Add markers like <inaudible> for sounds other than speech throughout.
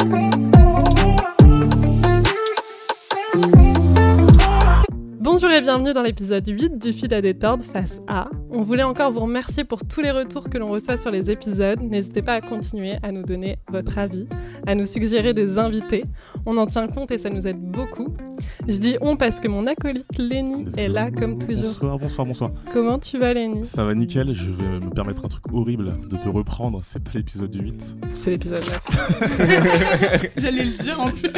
Thank you. Bonjour et bienvenue dans l'épisode 8 du Fil à détordre face A. On voulait encore vous remercier pour tous les retours que l'on reçoit sur les épisodes. N'hésitez pas à continuer à nous donner votre avis, à nous suggérer des invités. On en tient compte et ça nous aide beaucoup. Je dis on parce que mon acolyte Lenny est là comme toujours. Bonsoir, bonsoir, bonsoir. Comment tu vas Lenny? Ça va nickel, je vais me permettre un truc horrible de te reprendre, c'est pas l'épisode 8. C'est l'épisode 9. <laughs> J'allais le dire en plus.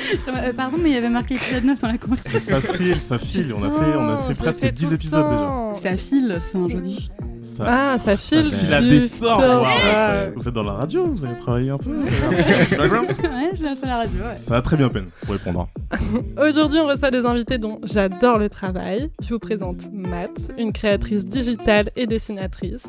<laughs> Euh, pardon, mais il y avait marqué épisode 9 dans la conversation. Ça file, ça file, on a fait, on a fait Putain, je presque le fais 10 tout le épisodes déjà. Ça file, c'est un joli. Ça, Ah, ça file, ça file à du des temps. torts. Ouais. Vous êtes dans la radio, vous avez travaillé un peu ouais, je laisse à la radio, ouais. Ça va très bien peine pour répondre. <laughs> Aujourd'hui, on reçoit des invités dont j'adore le travail. Je vous présente Matt, une créatrice digitale et dessinatrice.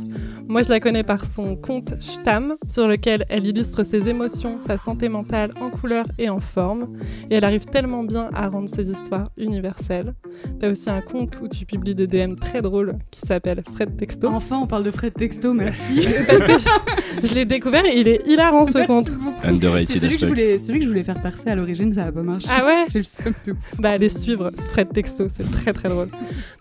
Moi, je la connais par son compte Stam, sur lequel elle illustre ses émotions, sa santé mentale en couleur et en forme. Et elle arrive tellement bien à rendre ses histoires universelles. T'as aussi un compte où tu publies des DM très drôles qui s'appelle Fred Texto. Enfin, on parle de Fred Texto, merci. <laughs> Parce que je, je l'ai découvert et il est hilarant ce Merci compte. Underrated celui que, je voulais, celui que je voulais faire percer à l'origine, ça a pas marché. Ah ouais <laughs> J'ai le seum de ouf. Bah allez suivre Fred Texto, c'est très très drôle.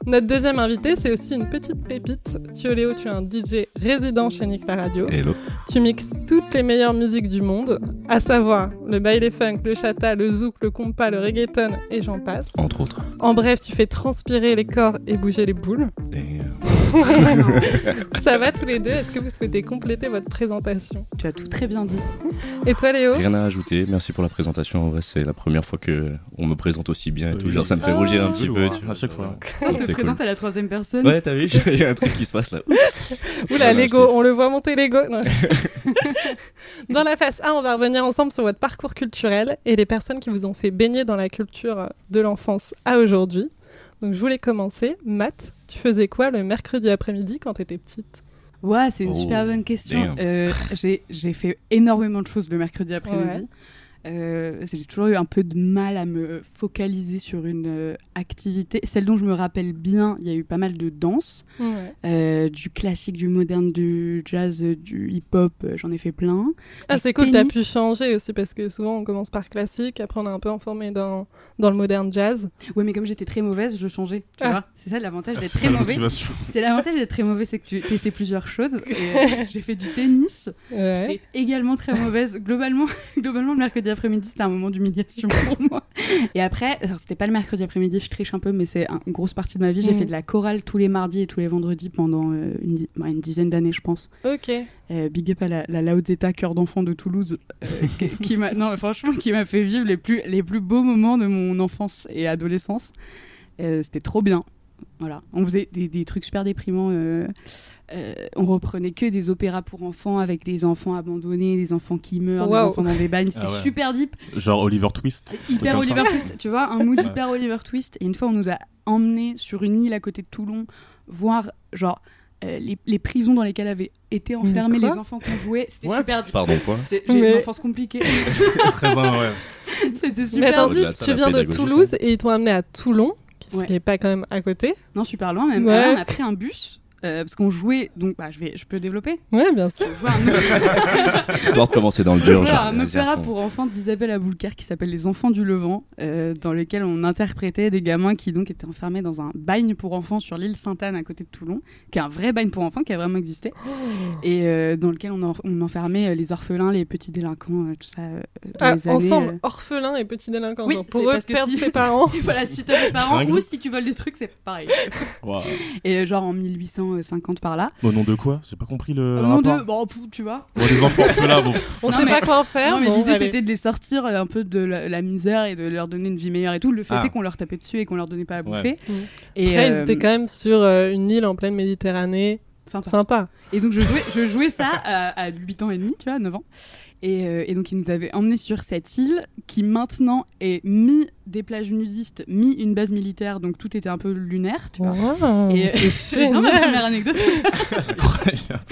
Notre deuxième invité, c'est aussi une petite pépite. Thioléo, tu es un DJ résident chez Nick la Radio. Hello. Tu mixes toutes les meilleures musiques du monde, à savoir le baile funk, le chata, le zouk, le compas, le reggaeton et j'en passe. Entre autres. En bref, tu fais transpirer les corps et bouger les boules. Et, <laughs> euh, <laughs> Ça va tous les deux Est-ce que vous souhaitez compléter votre présentation? Tu as tout très bien dit. Et toi Léo? Rien à ajouter. Merci pour la présentation. En vrai, c'est la première fois que on me présente aussi bien et tout. Genre, ça me fait Ah. rougir un petit veux peu. à chaque fois. On te présente cool. à la troisième personne. Ouais, t'as vu <laughs> Il y a un truc qui se passe là. Oula, Voilà, l'ego, on le voit monter l'ego. Non. <laughs> dans la phase 1, on va revenir ensemble sur votre parcours culturel et les personnes qui vous ont fait baigner dans la culture de l'enfance à aujourd'hui. Donc je voulais commencer. Matt, tu faisais quoi le mercredi après-midi quand t'étais petite? Ouais, c'est une Oh, super bonne question. Euh, j'ai j'ai fait énormément de choses le mercredi après-midi. Euh, j'ai toujours eu un peu de mal à me focaliser sur une euh, activité. Celle dont je me rappelle bien, il y a eu pas mal de danse, euh, du classique, du moderne, du jazz, du hip-hop, euh, j'en ai fait plein. Ah c'est cool, t'as pu changer aussi parce que souvent on commence par classique, après on est un peu informé dans, dans le moderne jazz. Ouais, mais comme j'étais très mauvaise, je changeais. Tu Ah. vois, c'est ça l'avantage Ah, d'être très mauvais. C'est l'avantage d'être très mauvais, c'est que tu essaies plusieurs choses. Euh, <laughs> j'ai fait du tennis. Ouais. J'étais également très mauvaise. Globalement, <laughs> globalement, le mercredi après-midi, c'était un moment d'humiliation <laughs> pour moi. Et après, c'était pas le mercredi après-midi, je triche un peu, mais c'est un- une grosse partie de ma vie. J'ai Mhm. fait de la chorale tous les mardis et tous les vendredis pendant euh, une, bah, une dizaine d'années, je pense. Ok. Euh, big up à la, la cœur d'enfant de Toulouse, euh, <laughs> qui, qui m'a, non, mais franchement, qui m'a fait vivre les plus, les plus beaux moments de mon enfance et adolescence. C'était trop bien. Voilà, on faisait des, des trucs super déprimants. euh, euh, on reprenait que des opéras pour enfants avec des enfants abandonnés, des enfants qui meurent, Waouh. des enfants dans des bagnes. C'était Ah ouais. super deep, Genre Oliver Twist. hyper. Oliver Twist. Tu vois, un mood Ouais. hyper Oliver Twist. Et une fois, on nous a emmenés sur une île à côté de Toulon, voir genre euh, les, les prisons dans lesquelles avaient été enfermés les enfants qu'on jouait. C'était What super deep. Pardon, quoi C'est- J'ai Mais- une enfance compliquée. <laughs> Très un, ouais. C'était Mais super attends, deep. De ça, tu viens de Toulouse et ils t'ont amené à Toulon, qui Ouais. ce qui est pas quand même à côté. Non, super loin même. Ouais. Alors, on a pris un bus. Euh, parce qu'on jouait, donc bah, je, vais, je peux développer. Ouais, bien sûr. Un, <laughs> Histoire de commencer dans le dur. Voilà, genre, un opéra pour enfants d'Isabelle Aboulker qui s'appelle Les Enfants du Levant, euh, dans lequel on interprétait des gamins qui donc étaient enfermés dans un bagne pour enfants sur l'île Sainte-Anne à côté de Toulon, qui est un vrai bagne pour enfants qui a vraiment existé, et euh, dans lequel on, en- on enfermait les orphelins, les petits délinquants, euh, tout ça. euh, dans Ah, les années, ensemble, euh. orphelins et petits délinquants. Oui, genre, pour eux, parce que perdre si- ses <laughs> parents. Si, voilà, si t'as des parents ou si tu voles des trucs, c'est pareil. Et euh, genre en 1850 par là. Au nom de quoi? J'ai pas compris le. Au nom rapport. de. Bon, tu vois. Bon, les enfants là, bon. On Non, sait mais- pas quoi en faire. Non, mais bon, l'idée c'était de les sortir euh, un peu de la, la misère et de leur donner une vie meilleure et tout. Le fait Ah. est qu'on leur tapait dessus et qu'on leur donnait pas à Ouais. bouffer. Mm. Et, Après, ils euh, étaient quand même sur euh, une île en pleine Méditerranée. sympa. Sympa. Et donc je jouais, je jouais ça à, à 8 ans et demi, tu vois, 9 ans. Et, euh, et donc ils nous avaient emmenés sur cette île qui maintenant est mi des plages nudistes, mi une base militaire, donc tout était un peu lunaire, tu vois. Wow, Et- c'est <laughs> vraiment ma première anecdote. Incroyable.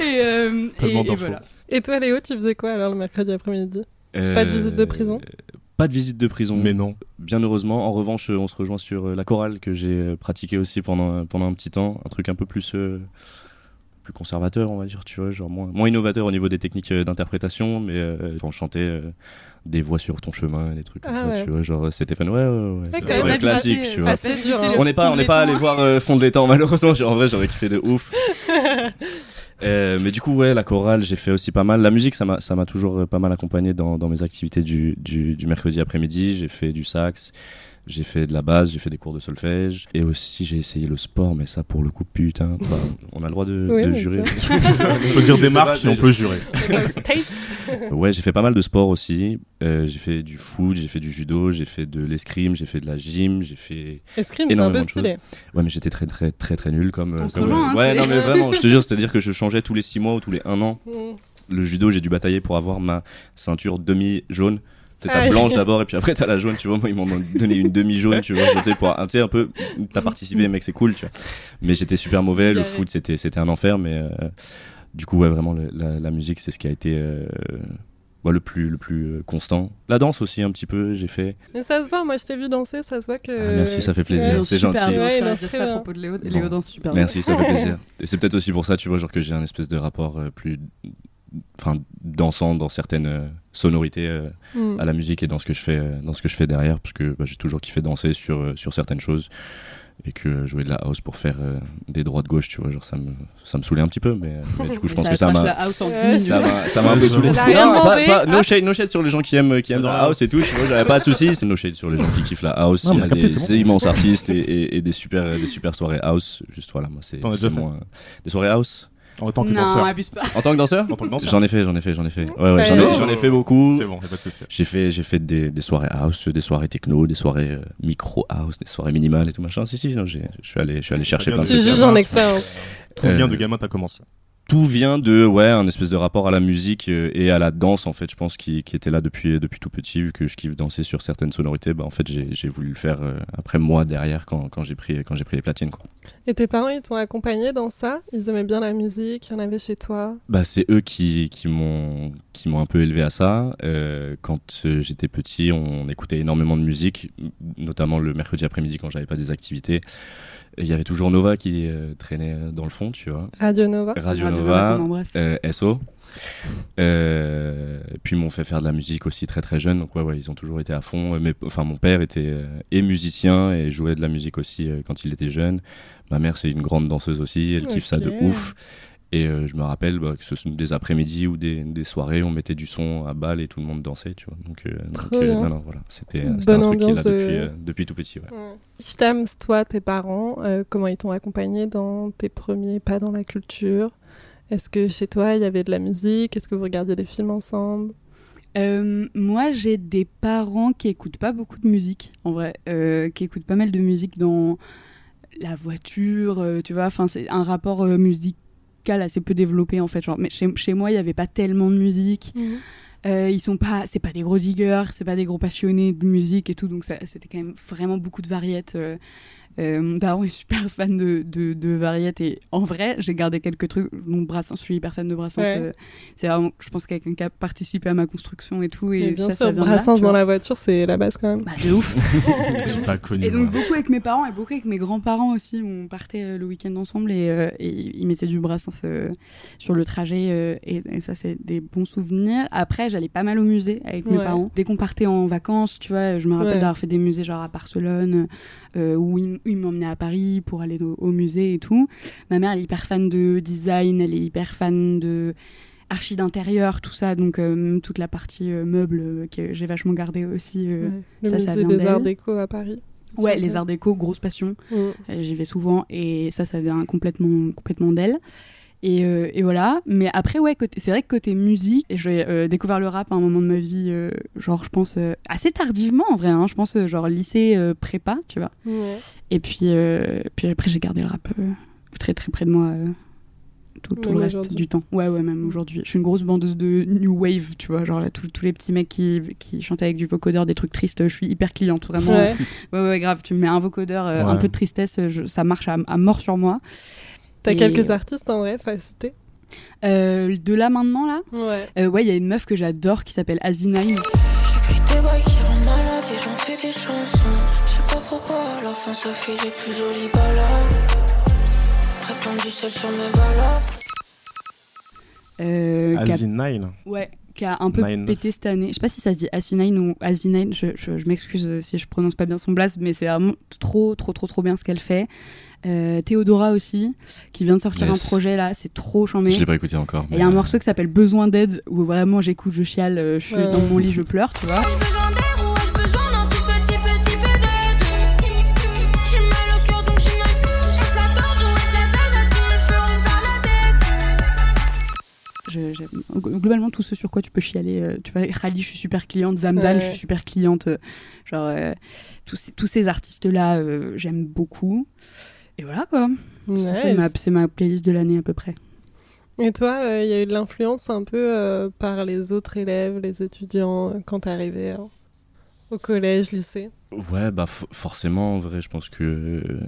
et, euh, et, et voilà. Et toi, Léo, tu faisais quoi alors le mercredi après-midi? Pas de visite de prison? Euh, Pas de visite de prison. Mais non. Bien heureusement. En revanche, euh, on se rejoint sur euh, la chorale que j'ai euh, pratiquée aussi pendant, pendant un petit temps. Un truc un peu plus. euh, plus conservateur, on va dire, tu vois, genre moins, moins innovateur au niveau des techniques euh, d'interprétation, mais euh, on chantait euh, des voix sur ton chemin, des trucs comme Ah ça, ouais. tu vois, genre c'était fun, ouais, ouais, ouais, Ouais, classique, tu vois. assez dur, hein. On n'est pas, on n'est pas allé voir euh, Fond de l'étang <laughs> malheureusement. Genre, en vrai, j'aurais kiffé de ouf. <laughs> Euh, mais du coup, ouais, la chorale, j'ai fait aussi pas mal. La musique, ça m'a, ça m'a toujours euh, pas mal accompagné dans, dans mes activités du, du, du mercredi après-midi. J'ai fait du sax, j'ai fait de la basse, j'ai fait des cours de solfège. Et aussi, j'ai essayé le sport, mais ça, pour le coup, putain, enfin, on a le droit de, Oui, de bien jurer. <laughs> On peut dire des marques et on peut jurer. <laughs> <laughs> Ouais, j'ai fait pas mal de sport aussi. Euh, j'ai fait du foot, j'ai fait du judo, j'ai fait de l'escrime, j'ai fait de la gym, j'ai fait Escrime, c'est un peu stylé. Ouais, mais j'étais très très très très nul comme. euh, comme- ouais, non mais vraiment, je te jure, c'est-à-dire que je changeais tous les 6 mois ou tous les 1 an. Mm. Le judo, j'ai dû batailler pour avoir ma ceinture demi C'est ta Ah. blanche d'abord et puis après t'as la jaune, tu vois. Moi, ils m'ont donné une demi jaune, tu vois. Je sais, pour, tu sais, un peu, t'as participé, mec, c'est cool, tu vois. Mais j'étais super mauvais. Le foot, c'était c'était un enfer, mais euh, du coup, ouais, vraiment, le- la, la musique, c'est ce qui a été euh, bah, le plus le plus euh, constant. La danse aussi, un petit peu, j'ai fait. Mais ça se voit, moi je t'ai vu danser, ça se voit que. Ah, merci, ça fait plaisir. Ouais. C'est super gentil. bien, Ouais, danse dire très ça à bien. propos de Léo. Bon. Léo danse super bien. Merci, ça fait plaisir. <laughs> Et c'est peut-être aussi pour ça, tu vois, genre que j'ai un espèce de rapport euh, plus, enfin, dansant dans certaines euh, sonorités euh, Mm. à la musique et dans ce que je fais, euh, dans ce que je fais derrière, parce que bah, j'ai toujours kiffé danser sur euh, sur certaines choses et que jouer de la house pour faire euh, des droits de gauche, tu vois, genre ça me ça me saulait un petit peu, mais, <laughs> mais du coup je pense Ça que ça m'a la house en 10 Ouais, minutes. ça m'a un peu <laughs> saoulé. Non, pas, pas- no shade, no shade sur les gens qui aiment qui aiment dans la house et tout, tu vois, j'avais pas de soucis, c'est no shade sur les gens qui kiffent la house, Non, il y on a a capté, des, c'est bon. des immenses artistes et, et- et des super des super soirées house, juste voilà, moi c'est des soirées house En tant que Non, danseur. abuse pas. en tant que danseur En tant que danseur. J'en ai fait, j'en ai fait, j'en ai fait. Ouais, ouais, j'en ai, j'en ai fait beaucoup. C'est bon, y'a pas de souci. J'ai fait, j'ai fait des, des soirées house, des soirées techno, des soirées euh, micro house, des soirées minimales et tout machin. Si, si, non, j'ai- je suis allé, je suis allé chercher plein de de Tu C'est trucs. juges en expérience. Tout Euh, vient de gamin, t'as commencé. Tout vient de, ouais, un espèce de rapport à la musique euh, et à la danse, en fait, je pense, qui, qui était là depuis, depuis tout petit, vu que je kiffe danser sur certaines sonorités. Bah, en fait, j'ai, voulu le faire euh, après moi derrière quand, quand j'ai pris, quand j'ai pris les platines, quoi. Et tes parents, ils t'ont accompagné dans ça? Ils aimaient bien la musique, il y en avait chez toi? Bah, c'est eux qui, qui m'ont qui m'ont un peu élevé à ça. Euh, quand euh, j'étais petit, on écoutait énormément de musique, notamment le mercredi après-midi quand j'avais pas des activités. Et Il y avait toujours Nova qui euh, traînait euh, dans le fond, tu vois. Radio Nova Radio, Radio Nova, euh, SO. Euh, puis ils m'ont fait faire de la musique aussi très très jeune. Donc ouais, ouais ils ont toujours été à fond. Mais enfin, mon père était euh, et musicien et jouait de la musique aussi euh, quand il était jeune. Ma mère c'est une grande danseuse aussi. Elle kiffe ça de ouf. Et euh, je me rappelle bah, que ce sont des après-midi ou des, des soirées, on mettait du son à balle et tout le monde dansait, tu vois. Donc, euh, donc, Trop bien. non, non, voilà, c'était euh, un truc qui est là depuis, euh, euh, depuis tout petit. Ouais. Ouais. Je t'aime, toi, tes parents, euh, comment ils t'ont accompagné dans tes premiers pas dans la culture? Est-ce que chez toi, il y avait de la musique? Est-ce que vous regardiez des films ensemble? Euh, moi, j'ai des parents qui écoutent pas beaucoup de musique, en vrai, euh, qui écoutent pas mal de musique dans la voiture, euh, tu vois. Enfin, c'est un rapport euh, musical assez peu développé en fait. Genre, mais chez, chez moi, il y avait pas tellement de musique. Euh, ils sont pas, c'est pas des gros diggers, c'est pas des gros passionnés de musique et tout, donc ça- c'était quand même vraiment beaucoup de variettes. Euh, euh, mon daron est super <laughs> fan de, de, de variettes et en vrai, j'ai gardé quelques trucs. Donc Brassens, je suis hyper fan de Brassens. Ouais. euh, c'est vraiment, je pense, quelqu'un qui a participé à ma construction et tout. Et Mais bien ça, sûr, ça là, Brassens dans la voiture, c'est la base quand même. Bah, de ouf. <laughs> J'ai pas connu. Et donc moi. beaucoup avec mes parents et beaucoup avec mes grands-parents aussi. On partait euh, le week-end ensemble et, euh, et ils mettaient du Brassens euh, sur le trajet euh, et, et ça c'est des bons souvenirs. Après j'allais pas mal au musée avec mes parents. Dès qu'on partait en vacances, tu vois, je me rappelle Ouais. d'avoir fait des musées genre à Barcelone euh, où ils, ils m'emmenaient à Paris pour aller au, au musée et tout. Ma mère elle est hyper fan de design, elle est hyper fan de archi d'intérieur, tout ça, donc euh, toute la partie euh, meubles euh, que j'ai vachement gardé aussi. euh. Ouais. Le ça, ça musée vient des Arts. Déco à Paris. Ouais, Ça, les arts déco, grosse passion. Mm. Euh, J'y vais souvent et ça, ça vient complètement, complètement d'elle. Et, euh, et voilà. Mais après, ouais, c'est vrai que côté musique, j'ai euh, découvert le rap à un moment de ma vie, euh, genre, je pense, euh, assez tardivement en vrai. hein. je pense, euh, genre, lycée euh, prépa, tu vois. Ouais. Et puis, euh, puis après, j'ai gardé le rap euh, très, très près de moi. euh, tout, le reste du temps. Ouais, ouais, même aujourd'hui. Je suis une grosse bandeuse de new wave, tu vois. Genre, là, tous tous les petits mecs qui, qui chantent avec du vocodeur, des trucs tristes, je suis hyper cliente, vraiment. Ouais. <laughs> Ouais, ouais, grave. Tu me mets un vocodeur, euh, Ouais. un peu de tristesse, je- ça marche à, à mort sur moi. T'as Et- quelques artistes en vrai, faut citer Euh, de là maintenant, là, Ouais. euh, ouais, il y a une meuf que j'adore qui s'appelle Asinine. J'écris des bails qui rendent malade et j'en fais des chansons. Je sais pas pourquoi, à la fin ça fait les plus jolies balades. Répandu seul sur mes balades. euh, Asinine. ouais, qui a un peu Nine. pété cette année. Je sais pas si ça se dit Asinine ou Asinine, je, je, je m'excuse si je prononce pas bien son blast, mais c'est vraiment trop, trop, trop, trop bien ce qu'elle fait. Euh, Théodora aussi, qui vient de sortir Yes. un projet là, c'est trop chambé. Je l'ai pas écouté encore. Et Il y a un euh, morceau qui s'appelle Besoin d'aide où vraiment j'écoute, je chiale, euh, je suis Ouais. dans mon lit, je pleure, tu vois. Ai-je besoin d'air ou ai-je besoin d'un tout petit, petit peu d'aide? J'ai mal au cœur donc j'y n'arrive plus. Est-ce la corde ou est-ce la zazette qui me feront par la tête Je- j'aime- globalement, tout ce sur quoi tu peux chialer. euh, tu vois, Khali, je suis super cliente. Zamdan, Ouais. je suis super cliente. euh, genre, euh, tous, ces, tous ces artistes-là, euh, j'aime beaucoup. Et voilà quoi. C'est ma, c'est ma playlist de l'année à peu près. Et toi, euh, il y a eu de l'influence un peu euh, par les autres élèves, les étudiants, euh, quand t'es arrivé euh, au collège, lycée? Ouais, bah forcément, en vrai, je pense que euh,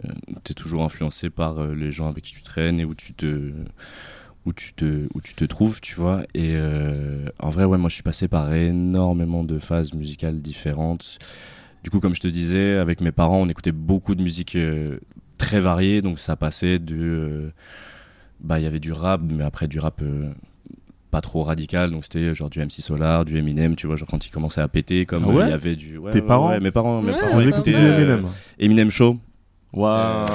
t'es toujours influencé par euh, les gens avec qui tu traînes et où tu te où tu te où tu te trouves, tu vois. Et euh, en vrai, ouais, moi, je suis passé par énormément de phases musicales différentes. Du coup, comme je te disais, avec mes parents, on écoutait beaucoup de musique euh, très variée, donc ça passait de euh, bah, il y avait du rap, mais après du rap. euh, pas trop radical donc c'était genre du MC Solar du Eminem tu vois genre quand il commençait à péter comme Ah euh, ouais il y avait du ouais, Tes ouais, parents ouais, mes parents mes parents écoutaient, du euh, Eminem. Eminem Show. Waouh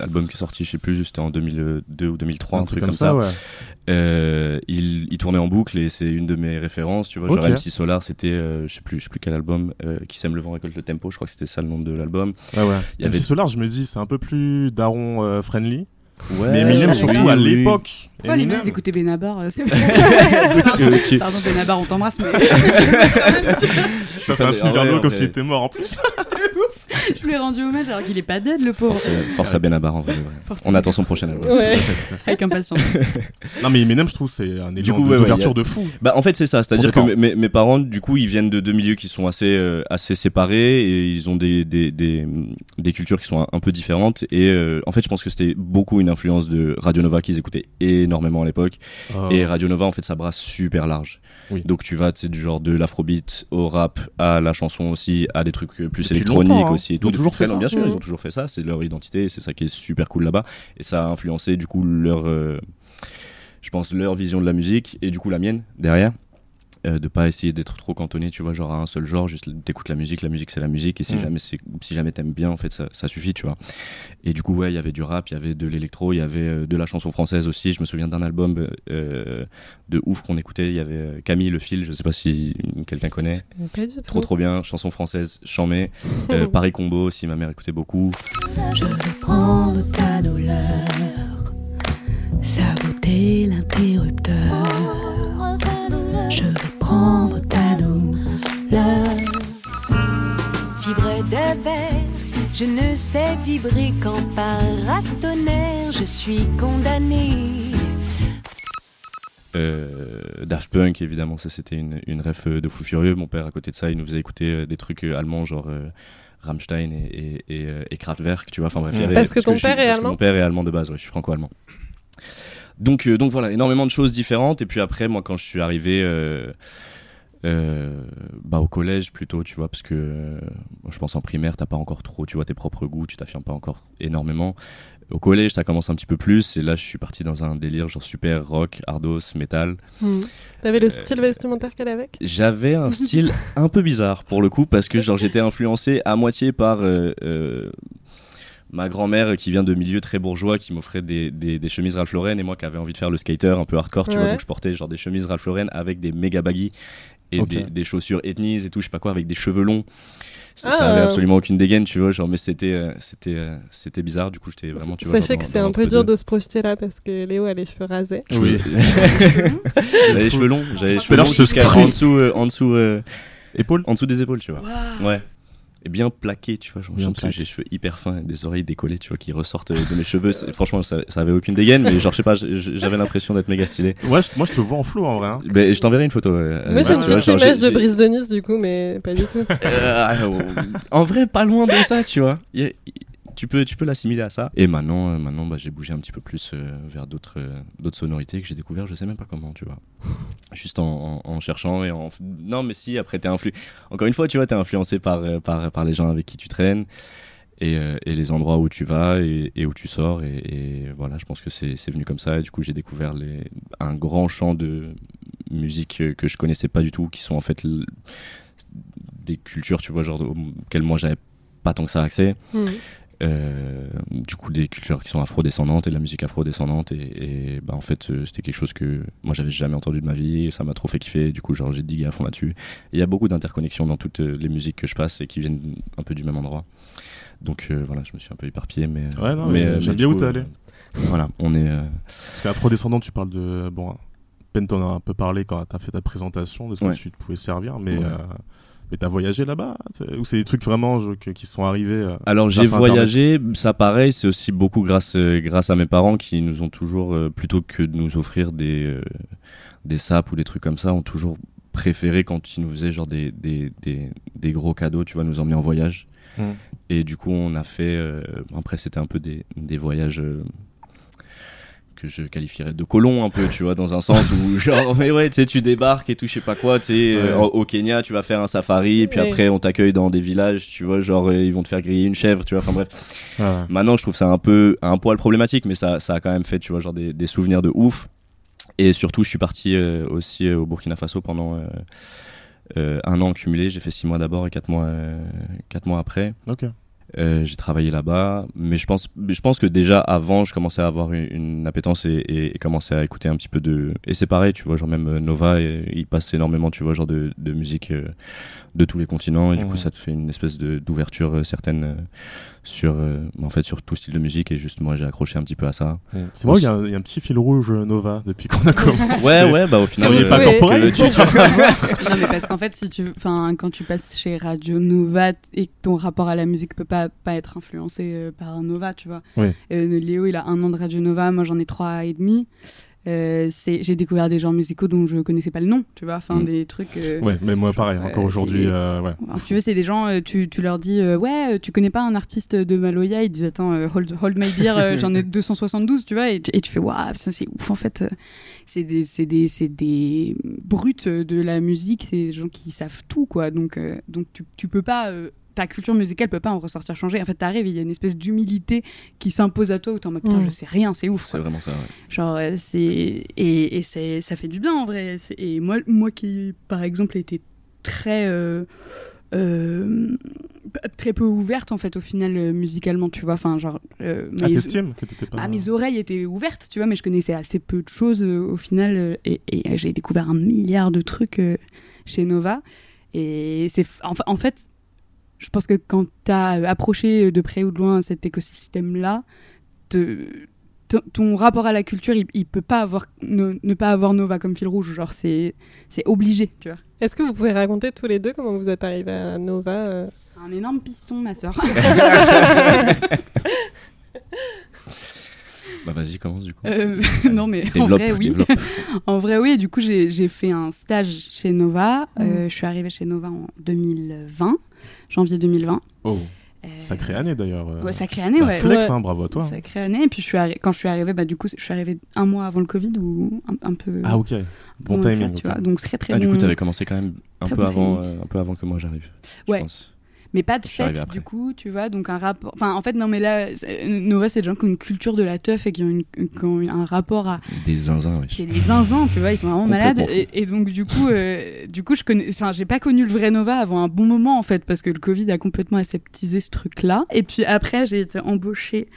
album qui est sorti je sais plus c'était en 2002 ou 2003 Un truc comme ça, ouais. Euh, il, il tournait en boucle et c'est une de mes références tu vois Ok. genre MC Solar c'était euh, je sais plus je sais plus quel album euh, qui sème le vent récolte le tempo je crois que c'était ça le nom de l'album Ouais, ouais. Il y avait- MC Solar, je me dis, c'est un peu plus daron friendly. ouais, mais Eminem, surtout oui, à l'époque. Oh, les mecs, écoutez Benabar. euh, c'est-. <laughs> Pardon, Benabar, on t'embrasse, mais <laughs> Ça fait un Ah super ouais, low en comme s'il était mort en plus. <laughs> je lui ai rendu hommage alors qu'il est pas dead, le pauvre. force, à- force à Benabar en vrai, ouais. On attend son prochain album Ouais. Avec impatience. Non, mais Eminem, je trouve, c'est un élément coup, de- ouais, d'ouverture fou. Bah en fait c'est ça, c'est-à-dire que Pour mes, mes- mes parents du coup ils viennent de deux milieux qui sont assez euh, assez séparés et ils ont des des, des, des cultures qui sont un, un peu différentes et euh, en fait je pense que c'était beaucoup une influence de Radio Nova qu'ils écoutaient énormément à l'époque et Radio Nova en fait ça brasse super large. Oui. Donc tu vas tu du genre de l'afrobeat au rap à la chanson aussi à des trucs plus électroniques hein. aussi et Ils ont toujours fait ça. Bien sûr, ils Mhm. ont toujours fait ça, c'est leur identité c'est ça qui est super cool là-bas et ça a influencé du coup leur euh, je pense leur vision de la musique et du coup la mienne derrière euh, de pas essayer d'être trop cantonné tu vois genre à un seul genre juste t'écoutes la musique la musique c'est la musique et si Mm. jamais c'est si jamais t'aimes bien en fait ça, ça suffit tu vois. Et du coup ouais il y avait du rap il y avait de l'électro il y avait euh, de la chanson française aussi. Je me souviens d'un album euh, de ouf qu'on écoutait. Il y avait euh, Camille le fil je sais pas si quelqu'un connaît. Pas du tout. trop trop bien. Chanson française chamée <laughs> euh, Paris Combo aussi ma mère écoutait beaucoup. Je veux prendre ta douleur, saboter l'interrupteur. Je veux prendre ta douleur. Vibrer des vers, je ne sais vibrer qu'en paratonnerre. Je suis condamnée. Euh, Daft Punk évidemment ça c'était une, une ref euh, de fou furieux mon père à côté de ça il nous faisait écouter euh, des trucs euh, allemands genre euh, Rammstein et, et, et, et Kraftwerk tu vois enfin bref il y Mm. avait- Parce que ton père est parce allemand mon père est allemand de base ouais je suis franco-allemand donc euh, donc voilà énormément de choses différentes. Et puis après moi quand je suis arrivé euh, euh, bah au collège plutôt tu vois parce que je pense en primaire t'as pas encore trop tu vois tes propres goûts tu t'affirmes pas encore énormément. Au collège ça commence un petit peu plus. Et là je suis parti dans un délire genre super rock ardos metal. Hmm. T'avais le style vestimentaire qu'elle avait? j'avais un style <laughs> un peu bizarre pour le coup parce que genre j'étais influencé à moitié par ma grand-mère qui vient de milieux très bourgeois qui m'offrait des, des, des chemises Ralph Lauren et moi qui avais envie de faire le skater un peu hardcore tu vois donc je portais genre des chemises Ralph Lauren avec des méga baggy et des, des chaussures ethnies et tout je sais pas quoi avec des cheveux longs ça, Ah. ça avait absolument aucune dégaine tu vois genre mais c'était euh, c'était euh, c'était bizarre du coup j'étais vraiment tu vois Sachez genre que c'est un peu dur de se projeter là parce que Léo a les cheveux rasés. Oui. <laughs> j'avais les cheveux longs j'avais les cheveux longs jusqu'à en dessous euh, en dessous euh, Épaule en dessous des épaules, tu vois. Ouais. Et bien plaqué, tu vois. Genre, Bien genre, parce que plaqué. j'ai les cheveux hyper fins, et des oreilles décollées, tu vois, qui ressortent de mes cheveux. Franchement, ça, ça avait aucune dégaine, mais genre, je sais pas, j'avais l'impression d'être méga stylé. Ouais, je- moi je te vois en flou en vrai. hein. Ben, je t'enverrai une photo. euh, Moi j'ai une vois, petite genre, image de j'ai- Brise de Nice du coup, mais pas du tout. Euh, en vrai, pas loin de ça, tu vois. Il y a- tu peux, tu peux l'assimiler à ça. Et maintenant, euh, maintenant, bah, j'ai bougé un petit peu plus euh, vers d'autres, euh, d'autres sonorités que j'ai découvert. Je sais même pas comment, tu vois. <laughs> Juste en, en- en cherchant et en. Non, mais si. Après, t'es influ. Encore une fois, tu vois, t'es influencé par, euh, par, par les gens avec qui tu traînes. Et, euh, et les endroits où tu vas et, et où tu sors et, et voilà je pense que c'est c'est venu comme ça et du coup j'ai découvert les, un grand champ de musique que je connaissais pas du tout qui sont en fait l- des cultures tu vois genre auxquelles moi j'avais pas tant que ça accès Mhm. Euh, du coup des cultures qui sont afro-descendantes et de la musique afro-descendante et, et bah, en fait euh, c'était quelque chose que moi j'avais jamais entendu de ma vie et ça m'a trop fait kiffer du coup genre j'ai digué à fond là-dessus il y a beaucoup d'interconnexions dans toutes euh, les musiques que je passe et qui viennent un peu du même endroit donc euh, voilà je me suis un peu éparpillé mais Ouais, non, mais j'aime bien où t'es allé. voilà on est euh, Parce qu'afro-descendant, tu parles de. Bon, t'en a un peu parlé quand t'as fait ta présentation de ce Ouais. que tu pouvais servir, mais. Ouais. Mais t'as voyagé là-bas Ou c'est des trucs vraiment je- que- qui sont arrivés euh, Alors j'ai voyagé, ça pareil, c'est aussi beaucoup grâce euh, grâce à mes parents qui nous ont toujours euh, plutôt que de nous offrir des des sapes ou des trucs comme ça, ont toujours préféré quand ils nous faisaient genre des des, des, des gros cadeaux, tu vois, nous emmener en voyage. Mhm. Et du coup, on a fait après c'était un peu des des voyages que je qualifierais de colons un peu, tu vois, dans un sens où <laughs> genre mais ouais, tu sais tu débarques et tout, je sais pas quoi, tu sais euh, Ouais. au au Kenya, tu vas faire un safari, et puis Ouais. après on t'accueille dans des villages, tu vois, genre euh, ils vont te faire griller une chèvre, tu vois, enfin bref. Ouais. Maintenant, je trouve ça un peu un poil problématique, mais ça, ça a quand même fait, tu vois, genre des, des souvenirs de ouf. Et surtout, je suis parti euh, aussi euh, au Burkina Faso pendant euh, euh, un an cumulé. J'ai fait six mois d'abord et quatre mois, euh, quatre mois après. Ok. Euh, j'ai travaillé là-bas, mais je pense, je pense que déjà avant, je commençais à avoir une, une appétence et, et, et commençais à écouter un petit peu de. Et c'est pareil, tu vois, genre même euh, Nova, et- il passe énormément, tu vois, genre de, de musique euh, de tous les continents, et du coup, ça te fait une espèce de d'ouverture euh, certaine euh, sur, euh, en fait, sur tout style de musique, et juste moi, j'ai accroché un petit peu à ça. C'est vrai, il y, a un- il y a un petit fil rouge euh, Nova depuis qu'on a <laughs> commencé. Ouais, ouais, bah au final, Seriez pas Ouais. corporel <laughs> non mais parce qu'en fait si tu enfin quand tu passes chez Radio Nova et que ton rapport à la musique peut pas pas être influencé euh, par Nova tu vois Oui. Euh, Léo il a un an de Radio Nova moi j'en ai trois et demi Euh, j'ai découvert des genres musicaux dont je connaissais pas le nom tu vois enfin Mm. des trucs euh, Ouais, mais moi pareil, Ouais, encore aujourd'hui, euh, ouais. Enfin, si tu veux, c'est des gens, tu, tu leur dis, ouais, tu connais pas un artiste de Maloya, ils disent, attends, hold, hold my beer, j'en ai <laughs> 272, tu vois, et, tu- et tu fais, waouh, ça c'est ouf, en fait, c'est des, des, des brutes de la musique, c'est des gens qui savent tout, quoi, donc, donc tu, tu peux pas. Ta culture musicale peut pas en ressortir changée. En fait, t'arrives, il y a une espèce d'humilité qui s'impose à toi où t'es en mode putain, Mm. je sais rien, c'est ouf. C'est vraiment ça, ouais. Genre, euh, c'est. Et, et c'est- ça fait du bien en vrai. Et moi, moi qui, par exemple, était très. euh, euh, très peu ouverte en fait au final euh, musicalement tu vois enfin genre euh, Ah, mes- t'estimes que t'étais pas. ah, mes oreilles étaient ouvertes tu vois mais je connaissais assez peu de choses euh, au final euh, et, et, euh, j'ai découvert un milliard de trucs euh, chez Nova et c'est f- en, fa- en fait je pense que quand tu as approché de près ou de loin cet écosystème là ton, ton rapport à la culture il, il peut pas avoir ne, ne pas avoir Nova comme fil rouge genre c'est c'est obligé tu vois Est-ce que vous pouvez raconter tous les deux comment vous êtes arrivés à Nova euh un énorme piston ma sœur <laughs> Bah vas-y, commence du coup. Euh, non mais en vrai oui. <laughs> En vrai, oui. Du coup, j'ai j'ai fait un stage chez Nova. Mm. Euh, je suis arrivée chez Nova en 2020, janvier 2020. Oh, Euh, sacrée année d'ailleurs. euh. Ouais, sacrée année, Bah, ouais. Flex, Ouais. hein, bravo à toi. Sacrée année. Et puis, je suis arri- quand je suis arrivée, bah, du coup, je suis arrivée un mois avant le Covid ou un, un peu. Ah, ok. Bon timing. cher, tu ok. vois. Donc, très, très Ah, du coup, t'avais commencé quand même un Très peu bon avant, euh, un peu avant que moi j'arrive. je Ouais. pense. Mais pas de fête, du coup, tu vois. Donc, un rapport. Enfin, en fait, non, mais là, Nova, c'est des gens qui ont une culture de la teuf et qui ont, une- qui ont un rapport à, Des zinzins, oui. C'est des zinzins, tu vois, ils sont vraiment malades. Et, et donc, du coup, euh, du coup, je connais, enfin, j'ai pas connu le vrai Nova avant un bon moment, en fait, parce que le Covid a complètement aseptisé ce truc-là. Et puis après, j'ai été embauchée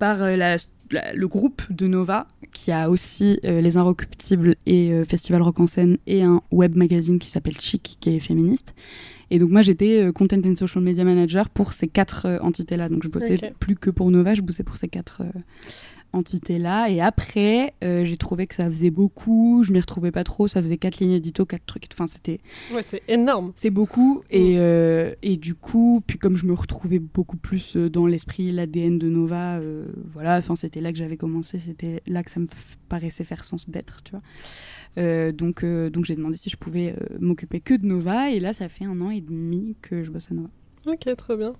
par euh, la- la- le groupe de Nova, qui a aussi euh, Les Inrecuptibles et euh, Festival Rock en scène, et un web magazine qui s'appelle Chic, qui est féministe. Et donc, moi, j'étais euh, Content and Social Media Manager pour ces quatre euh, entités-là. Donc, je bossais Ok. plus que pour Nova, je bossais pour ces quatre euh, entités-là. Et après, euh, j'ai trouvé que ça faisait beaucoup. Je m'y retrouvais pas trop. Ça faisait quatre lignes édito, quatre trucs. Enfin, c'était Ouais, c'est énorme. c'est beaucoup. Et, euh, et du coup, puis comme je me retrouvais beaucoup plus dans l'esprit, l'ADN de Nova, voilà. Enfin, c'était là que j'avais commencé. C'était là que ça me paraissait faire sens d'être, tu vois. Euh, donc, euh, donc j'ai demandé si je pouvais euh, m'occuper que de Nova. Et là, ça fait un an et demi que je bosse à Nova. Ok, trop bien.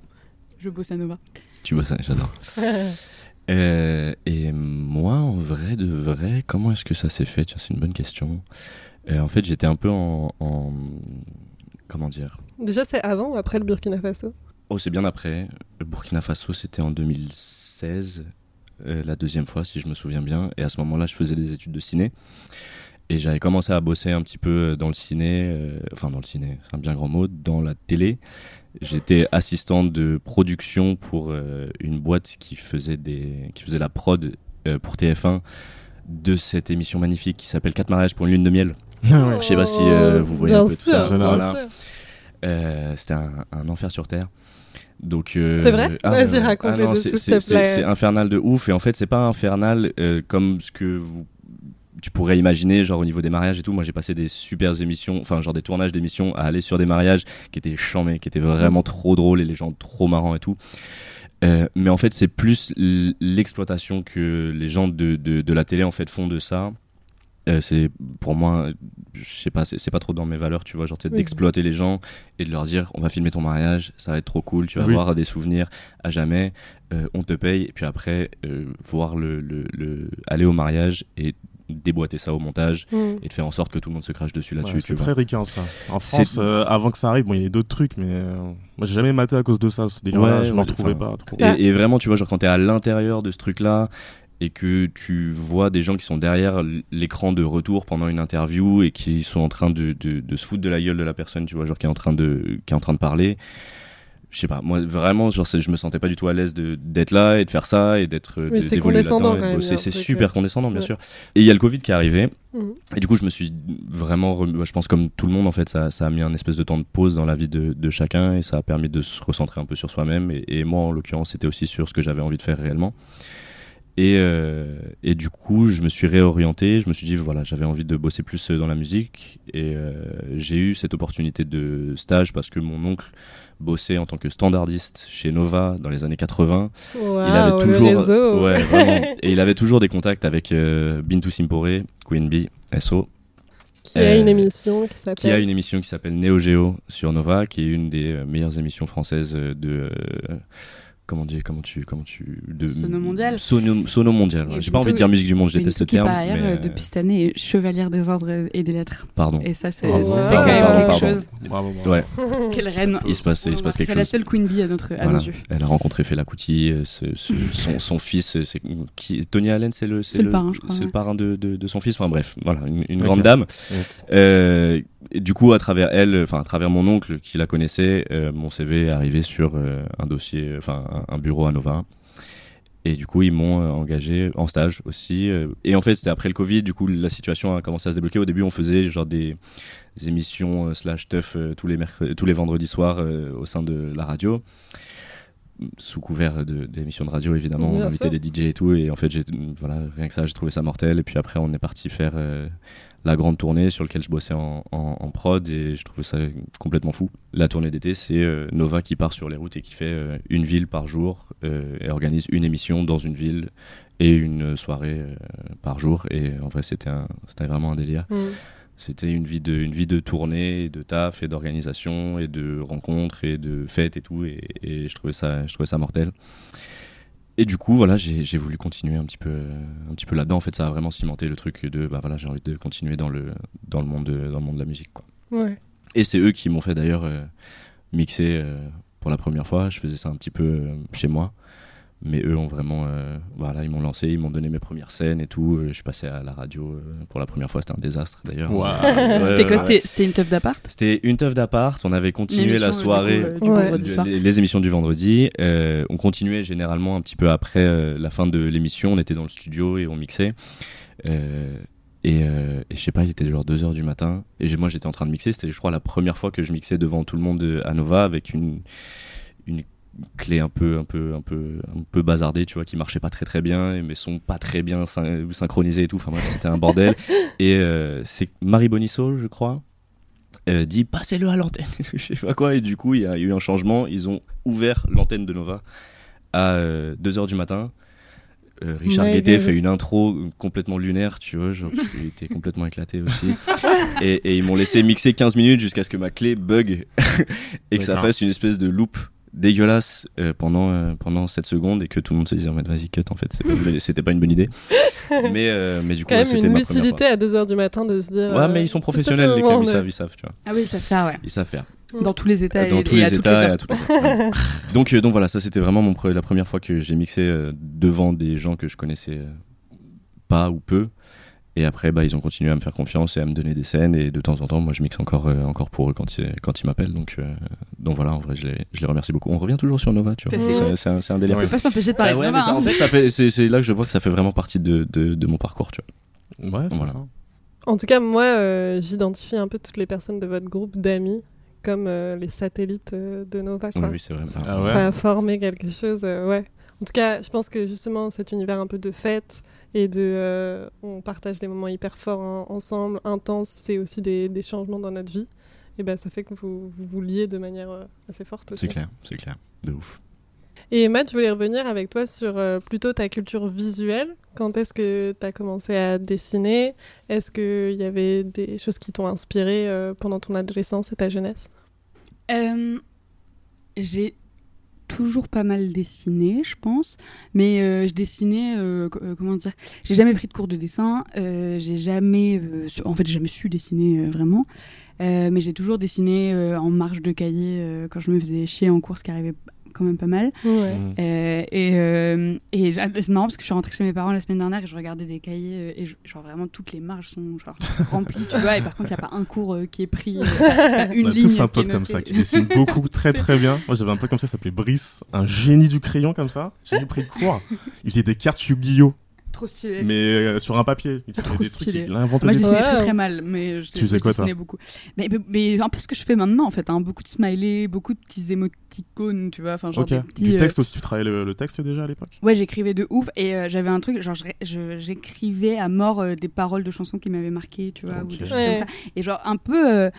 Je bosse à Nova. Tu vois ça, j'adore. <laughs> Euh, et moi, en vrai de vrai, comment est-ce que ça s'est fait? C'est une bonne question. Euh, en fait, j'étais un peu en, en- Comment dire? Déjà, c'est avant ou après le Burkina Faso? Oh, c'est bien après. Le Burkina Faso, c'était en 2016, euh, la deuxième fois, si je me souviens bien. Et à ce moment-là, je faisais des études de ciné. Et j'avais commencé à bosser un petit peu dans le ciné, euh, enfin dans le ciné, c'est un bien grand mot, dans la télé. J'étais assistant de production pour euh, une boîte qui faisait, des, qui faisait la prod euh, pour TF1 de cette émission magnifique qui s'appelle 4 mariages pour une lune de miel. Ouais. Je sais pas si, euh, vous voyez un Bien peu de ça. Voilà. Euh, C'était un, un enfer sur terre. Donc, euh, C'est vrai Vas-y, ouais. raconte-les non, dessus, c'est- s'il te c'est- plaît. C'est c'est infernal de ouf. Et en fait, c'est pas infernal euh, comme ce que vous, tu pourrais imaginer, genre au niveau des mariages et tout. Moi, j'ai passé des super émissions, enfin, genre des tournages d'émissions à aller sur des mariages qui étaient chambés, qui étaient vraiment trop drôles et les gens trop marrants et tout. Euh, mais en fait, c'est plus l'exploitation que les gens de, de, de la télé en fait font de ça. Euh, c'est pour moi, je sais pas, c'est pas trop dans mes valeurs, tu vois, genre Oui. d'exploiter les gens et de leur dire on va filmer ton mariage, ça va être trop cool, tu vas Oui. avoir des souvenirs à jamais, euh, on te paye, et puis après voir le, le, le- aller au mariage et déboîter ça au montage Mm. et de faire en sorte que tout le monde se crache dessus là-dessus. Ouais, c'est très ricain ça. En France, euh, avant que ça arrive, bon, il y a d'autres trucs, mais euh, moi j'ai jamais maté à cause de ça. Ce Ouais, je m'en retrouvais pas trop. Et, et vraiment, tu vois, genre quand t'es à l'intérieur de ce truc-là et que tu vois des gens qui sont derrière l'écran de retour pendant une interview et qui sont en train de, de, de se foutre de la gueule de la personne, tu vois, genre qui est en train de, qui est en train de parler. Je sais pas, moi vraiment, genre, je me sentais pas du tout à l'aise d'être là et de faire ça et d'être. euh, Mais de- c'est d'évoluer condescendant là-dedans C'est super euh, condescendant, bien ouais. sûr. Et il y a le Covid qui est arrivé. Mhm. Et du coup, je me suis vraiment, je pense comme tout le monde en fait, ça, ça a mis un espèce de temps de pause dans la vie de, de chacun et ça a permis de se recentrer un peu sur soi-même. Et, et moi, en l'occurrence, c'était aussi sur ce que j'avais envie de faire réellement. Et, euh, et du coup, je me suis réorienté. Je me suis dit, voilà, j'avais envie de bosser plus dans la musique. Et euh, j'ai eu cette opportunité de stage parce que mon oncle bossait en tant que standardiste chez Nova dans les années 80 il avait toujours ouais, vraiment. <laughs> et il avait toujours des contacts avec euh, Bintou Simpore, Queen Bee, SO, Qui a Euh, une émission qui s'appelle. qui a une émission qui s'appelle Neo Geo sur Nova, qui est une des euh, meilleures émissions françaises euh, de euh, comment dire, comment tu, comment tu, de Sono mondial. Sono, sono mondial. ouais. J'ai pas envie de dire musique du monde, je déteste le qui, terme. mais, euh, euh, depuis cette année, est chevalière des ordres et des lettres. Pardon. Et ça, c'est quand même quelque pardon. chose. Bravo, bravo. Ouais. <laughs> Quelle reine. Il se passe, il se passe quelque C'est la chose. seule Queen Bee à, notre, à Voilà. nos yeux. Elle a rencontré Fela Kuti, euh, ce- ce- son, son fils, c'est qui Tony Allen, c'est le, C'est le parrain, je crois, c'est le parrain de, de, de son fils. Enfin bref, voilà, une, grande dame. Yes. Euh, et du coup, à travers elle, enfin à travers mon oncle qui la connaissait, euh, mon CV est arrivé sur euh, un dossier, enfin un, bureau à Nova. Et du coup, ils m'ont euh, engagé en stage aussi. et en fait, c'était après le Covid. Du coup, la situation a commencé à se débloquer. Au début, on faisait genre des, des émissions slash teuf tous les mercredis, tous les vendredis soirs au sein de la radio sous couvert d'émissions de radio évidemment on invitait des DJ et tout et en fait j'ai voilà rien que ça j'ai trouvé ça mortel et puis après on est parti faire euh, la grande tournée sur laquelle je bossais en, en- en prod et je trouvais ça complètement fou la tournée d'été c'est euh, Nova qui part sur les routes et qui fait euh, une ville par jour euh, et organise une émission dans une ville et une soirée par jour et en vrai c'était vraiment un délire Mm. c'était une vie de une vie de tournée, de taf et d'organisation et de rencontres et de fêtes et tout et, et je trouvais ça je trouvais ça mortel. Et du coup voilà j'ai voulu continuer un petit peu un petit peu là-dedans en fait ça a vraiment cimenté le truc de bah voilà j'ai envie de continuer dans le dans le monde de, dans le monde de la musique quoi. Ouais. Et c'est eux qui m'ont fait d'ailleurs euh, mixer euh, pour la première fois. Je faisais ça un petit peu euh, chez moi. Mais eux ont vraiment. euh, voilà, ils m'ont lancé, ils m'ont donné mes premières scènes et tout. Euh, Je suis passé à la radio euh, pour la première fois. C'était un désastre d'ailleurs. Ouais, C'était quoi ouais. C'était c'était une teuf d'appart? C'était une teuf d'appart. On avait continué la soirée. du, coup, euh, du Ouais. vendredi de- soir. les, les émissions du vendredi. Euh, on continuait généralement un petit peu après euh, la fin de l'émission. On était dans le studio et on mixait. Euh, et, euh, et je sais pas, il était genre 2h du matin. Et j'ai- moi j'étais en train de mixer. C'était, je crois, la première fois que je mixais devant tout le monde à Nova avec une, une clé un peu, un, peu, un, peu, un peu bazardée, tu vois, qui marchait pas très très bien. Et mes sons pas très bien syn- synchronisés et tout. Enfin bref, c'était un bordel. <laughs> et euh, c'est Marie Bonisso, je crois. euh, dit passez-le à l'antenne, <laughs> je sais pas quoi, et du coup il y a eu un changement. Ils ont ouvert l'antenne de Nova à 2h du matin. Euh, Richard Ouais, Guettet ouais, fait ouais. une intro complètement lunaire, tu vois, genre il était complètement éclaté aussi. <laughs> et, et ils m'ont laissé mixer 15 minutes jusqu'à ce que ma clé bug et que ça fasse une espèce de loop dégueulasse euh, pendant euh, pendant 7 secondes et que tout le monde se disait mode vas-y cut en fait c'était pas une bonne idée <laughs> mais euh, mais du coup Quand ouais, même c'était une ma lucidité à 2h du matin de se dire. ouais euh, mais ils sont professionnels les clubs ils de- savent ils savent tu vois Ah oui, ça fait ouais. ils savent faire Dans tous les états dans et, tous et les à toutes états les et heures. à toutes les heures. <laughs> donc euh, donc voilà ça c'était vraiment mon pre- la première fois que j'ai mixé euh, devant des gens que je connaissais euh, pas ou peu et après bah ils ont continué à me faire confiance et à me donner des scènes et de temps en temps moi je mixe encore euh, encore pour eux quand ils quand ils m'appellent donc euh, donc voilà en vrai je les, je les remercie beaucoup on revient toujours sur Nova tu vois C'est un, c'est un délire On peut pas s'empêcher de parler Ah ouais, de mais Nova, ça, en hein. fait, ça fait, c'est, c'est là que je vois que ça fait vraiment partie de, de, de mon parcours, tu vois. Ouais, c'est Voilà. ça. En tout cas, moi, euh, j'identifie un peu toutes les personnes de votre groupe d'amis comme euh, les satellites de Nova. Quoi. Oui, oui, c'est vrai. Ah ouais Ça a formé quelque chose, euh, ouais. En tout cas, je pense que justement, cet univers un peu de fête et de. euh, on partage des moments hyper forts en- ensemble, intenses, c'est aussi des, des changements dans notre vie. Et ben, ça fait que vous vous, vous liez de manière euh, assez forte aussi. C'est clair, c'est clair. De ouf. Et Matt, je voulais revenir avec toi sur euh, plutôt ta culture visuelle. Quand est-ce que tu as commencé à dessiner? Est-ce qu'il y avait des choses qui t'ont inspiré euh, pendant ton adolescence et ta jeunesse? Euh, j'ai toujours pas mal dessiné, je pense. Mais euh, je dessinais, euh, euh, comment dire, j'ai jamais pris de cours de dessin. j'ai jamais, en fait, j'ai jamais su dessiner vraiment. Mais j'ai toujours dessiné en marge de cahier quand je me faisais chier en cours, ce qui arrivait quand même pas mal. Ouais. Mm. Euh, et euh, et c'est marrant parce que je suis rentrée chez mes parents la semaine dernière et je regardais des cahiers euh, et je- genre vraiment toutes les marges sont genre remplies, tu vois. Et par contre, il n'y a pas un cours euh, qui est pris. euh, t'as une On a ligne tous un pote comme ça qui dessine <laughs> beaucoup, très très bien. Moi j'avais un pote comme ça, il s'appelait Brice, un génie du crayon comme ça. J'ai pris le cours. Il faisait des cartes Yu-Gi-Oh! Trop stylé. mais euh, sur un papier. Il faisait Trop des trucs, stylé. il a inventé Moi, je des trucs. Ouais. très très mal, mais je, Tu faisais je quoi, toi dessinais beaucoup. Mais, mais, mais un peu ce que je fais maintenant, en fait, hein, beaucoup de smileys, beaucoup de petits émoticônes, tu vois, enfin genre Ok. des petits. Du euh, texte aussi, tu travaillais le, le texte déjà à l'époque? Ouais, j'écrivais de ouf et euh, j'avais un truc, genre je je- j'écrivais à mort euh, des paroles de chansons qui m'avaient marqué, tu vois, ou Ok. des choses Ouais. comme ça. Et genre un peu, euh,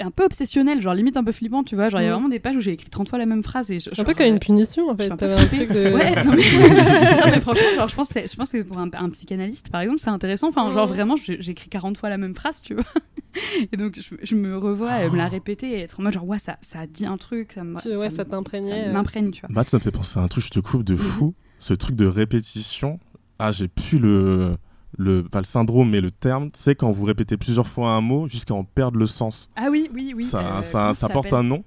un, un peu obsessionnel, genre limite un peu flippant, tu vois. Genre il y a Mm. vraiment des pages où j'ai écrit 30 fois la même phrase. Et je- Un genre, peu comme une punition en je suis fait. un T'avais truc de. Ouais, <laughs> <laughs> non mais, franchement, genre, je pense, que je que pour un, un psychanalyste, par exemple, c'est intéressant. Enfin, genre Ouais. vraiment, j'écris 40 fois la même phrase, tu vois. <laughs> Et donc, je, je me revois euh, me la répéter et être en mode, genre, ouais, ça, ça a dit un truc, ça me- Tu- ouais, ça t'imprégnait. euh. m'imprègne, tu vois. Matt, ça me fait penser à un truc, je te coupe de fou. Ce truc de répétition. Ah, j'ai plus le. Le, pas le syndrome, mais le terme, tu sais, quand vous répétez plusieurs fois un mot jusqu'à en perdre le sens. Ah oui, oui, oui. ça, euh, ça, porte un nom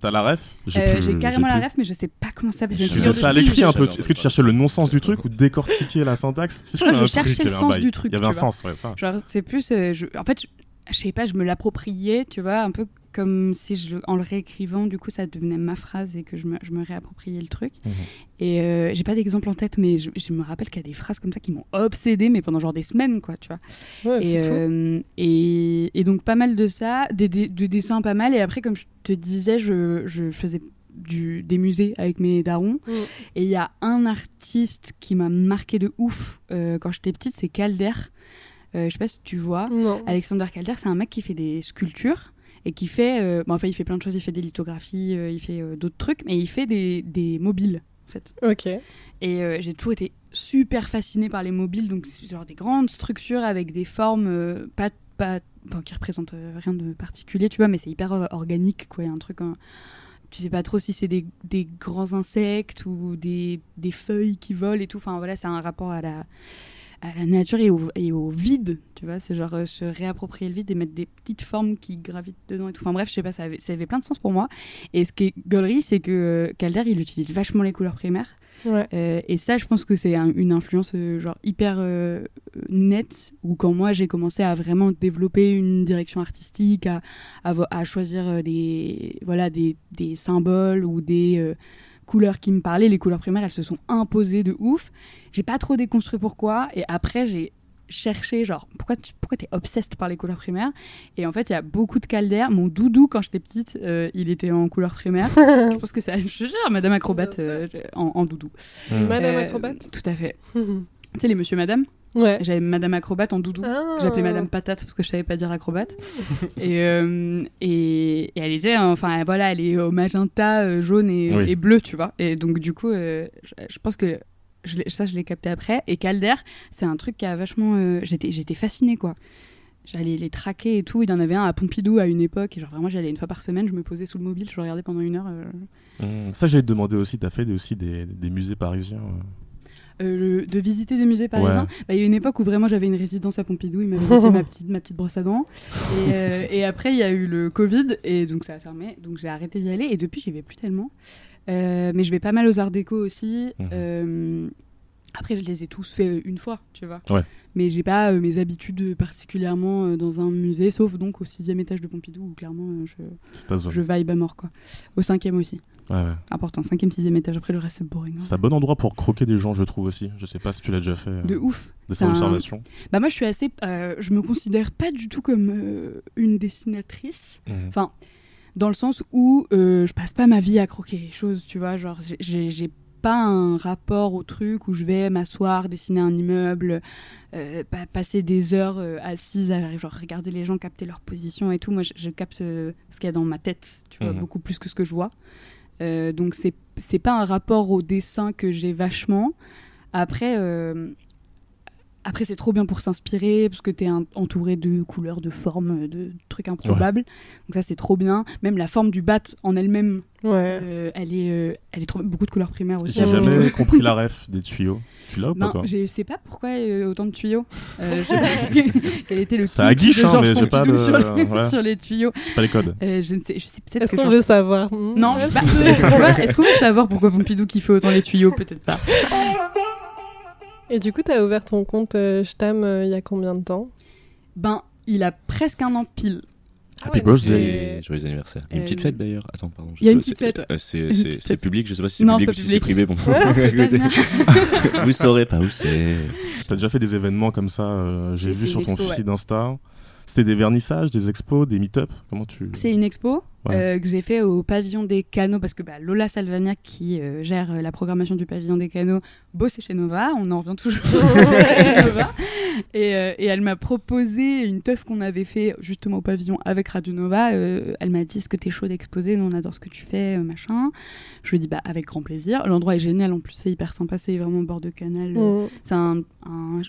T'as la ref Euh, J'ai carrément la ref, mais je sais pas comment ça s'appelle. Tu ça à l'écrit un peu. Est-ce que tu cherchais le non-sens du truc ou décortiquer la syntaxe C'est sûr je cherchais le sens du truc, Il y avait un sens, ouais, ça. Genre, c'est plus. euh. En fait, je... je sais pas, je me l'appropriais, tu vois, un peu comme si je en le réécrivant, du coup, ça devenait ma phrase et que je me, je me réappropriais le truc. Mhm. Et euh, j'ai pas d'exemple en tête, mais je, je me rappelle qu'il y a des phrases comme ça qui m'ont obsédée, mais pendant genre des semaines, quoi, tu vois. Ouais, Et, euh, et, et donc pas mal de ça, des, des, de dessins pas mal. Et après, comme je te disais, je, je faisais du, des musées avec mes darons. Mm. Et il y a un artiste qui m'a marqué de ouf euh, quand j'étais petite, c'est Calder. Euh, je sais pas si tu vois. Non. Alexander Calder, c'est un mec qui fait des sculptures et qui fait, euh, bon, enfin il fait plein de choses, il fait des lithographies, euh, il fait euh, d'autres trucs, mais il fait des, des mobiles en fait. Ok. Et j'ai toujours été super fascinée par les mobiles, donc c'est genre des grandes structures avec des formes pas, pas, enfin, qui représentent rien de particulier, tu vois, mais c'est hyper euh, organique, quoi. Il y a un truc, hein, tu sais pas trop si c'est des, des grands insectes ou des, des feuilles qui volent et tout. Enfin voilà, c'est un rapport à la, à la nature et au, et au vide, tu vois. C'est genre euh, se réapproprier le vide et mettre des petites formes qui gravitent dedans et tout. Enfin bref, je sais pas, ça avait, ça avait plein de sens pour moi. Et ce qui est gaulerie, c'est que euh, Calder, il utilise vachement les couleurs primaires. Ouais. Euh, et ça, je pense que c'est un- une influence genre hyper nette. Ou quand moi j'ai commencé à vraiment développer une direction artistique, à, à, vo- à choisir des voilà des, des symboles ou des couleurs qui me parlaient, les couleurs primaires, elles se sont imposées de ouf. J'ai pas trop déconstruit pourquoi. Et après, j'ai cherché genre pourquoi tu pourquoi t'es obsessed par les couleurs primaires? Et en fait il y a beaucoup de calder mon doudou quand j'étais petite euh, il était en couleurs primaires <laughs> je pense que c'est je gère madame acrobate euh, en, en doudou Madame euh, acrobate? Tout à fait. <laughs> Tu sais, les monsieur madame Ouais. J'avais madame acrobate en doudou. Ah. que J'appelais madame patate parce que je savais pas dire acrobate. <laughs> et, euh, et, et elle était, enfin voilà, elle est au magenta, euh, jaune et, Oui. et bleu, tu vois. Et donc du coup, euh, je, je pense que je ça, je l'ai capté après. Et Calder, c'est un truc qui a vachement. euh, J'étais j'étais fascinée, quoi. j'allais les traquer et tout. Il y en avait un à Pompidou à une époque. Et genre vraiment, j'allais une fois par semaine, je me posais sous le mobile, je regardais pendant une heure. euh, Hum, Ça, j'allais te demander aussi, t'as fait aussi des, des musées parisiens euh. le- de visiter des musées parisiens. Bah, il y a une époque où vraiment j'avais une résidence à Pompidou, il m'avait laissé <laughs> ma petite, ma petite brosse à dents. Et, euh, et après, il y a eu le Covid, et donc ça a fermé. Donc j'ai arrêté d'y aller, et depuis, j'y vais plus tellement. Euh, mais je vais pas mal aux Arts Déco aussi. Mhm. Euh, après, je les ai tous fait une fois, tu vois. Ouais. Mais j'ai pas euh, mes habitudes particulièrement euh, dans un musée, sauf donc au sixième étage de Pompidou, où clairement euh, je, je vibe à mort, quoi. Au cinquième aussi. Ouais, ouais. Important, cinquième, sixième étage. Après, le reste, c'est boring. hein. C'est un bon endroit pour croquer des gens, je trouve aussi. Je sais pas si tu l'as déjà fait. euh, De ouf. de c'est son un- observation. Bah moi je suis assez, euh, je me considère pas du tout comme euh, une dessinatrice, Hum. dans le sens où euh, je passe pas ma vie à croquer les choses, tu vois, genre j'ai pas un rapport au truc où je vais m'asseoir, dessiner un immeuble, euh, pa- passer des heures euh, assise à genre regarder les gens capter leur position et tout. Moi je, je capte euh, ce qu'il y a dans ma tête, tu vois, Mhm. beaucoup plus que ce que je vois. Euh, donc c'est c'est pas un rapport au dessin que j'ai vachement. Après, après c'est trop bien pour s'inspirer parce que t'es un- entouré de couleurs, de formes, de trucs improbables. Donc ça c'est trop bien. Même la forme du bat en elle-même, Ouais. euh, elle est, euh, elle est trop beaucoup de couleurs primaires aussi. J'ai jamais compris la ref des tuyaux. Tu l'as ou pas Ben, toi je sais pas pourquoi euh, autant de tuyaux. Euh, <laughs> je- <laughs> Quel était le C'est à kick guiche, de hein, mais j'ai pas le- sur, les, <laughs> sur les tuyaux J'ai pas les codes. Euh, Je ne sais, je sais peut-être Est-ce qu'on veut savoir Hmm? Non, je sais pas. Est-ce qu'on va- est-ce qu'on veut savoir pourquoi Pompidou kiffait autant les tuyaux? Peut-être pas. Et du coup, t'as ouvert ton compte euh, Shtam euh, il y a combien de temps? Ben, il a presque un an pile. Happy ouais, birthday. Et joyeux anniversaire. Il y a une Euh, petite fête d'ailleurs. Attends, pardon. je il y a sais une pas, petite c'est- fête, euh, C'est public, je sais pas si c'est Non, public ou si c'est privé. Bon. <laughs> <laughs> Vous saurez pas où c'est. T'as déjà fait des événements comme ça, euh, j'ai vu sur ton feed Insta. C'était des vernissages, des expos, des meet-up Comment tu. C'est une expo Ouais. euh, que j'ai fait au pavillon des canaux parce que bah, Lola Salvagnac qui euh, gère euh, la programmation du pavillon des canaux bossait chez Nova. On en revient toujours <laughs> <laughs> chez Nova. Et, euh, et elle m'a proposé une teuf qu'on avait fait justement au pavillon avec Radio Nova. Euh, elle m'a dit Est-ce que t'es chaud d'exposer? Nous on adore ce que tu fais, euh, machin. Je lui ai dit Bah avec grand plaisir. L'endroit est génial en plus, c'est hyper sympa, c'est vraiment au bord de canal. Hmm. c'est un, un-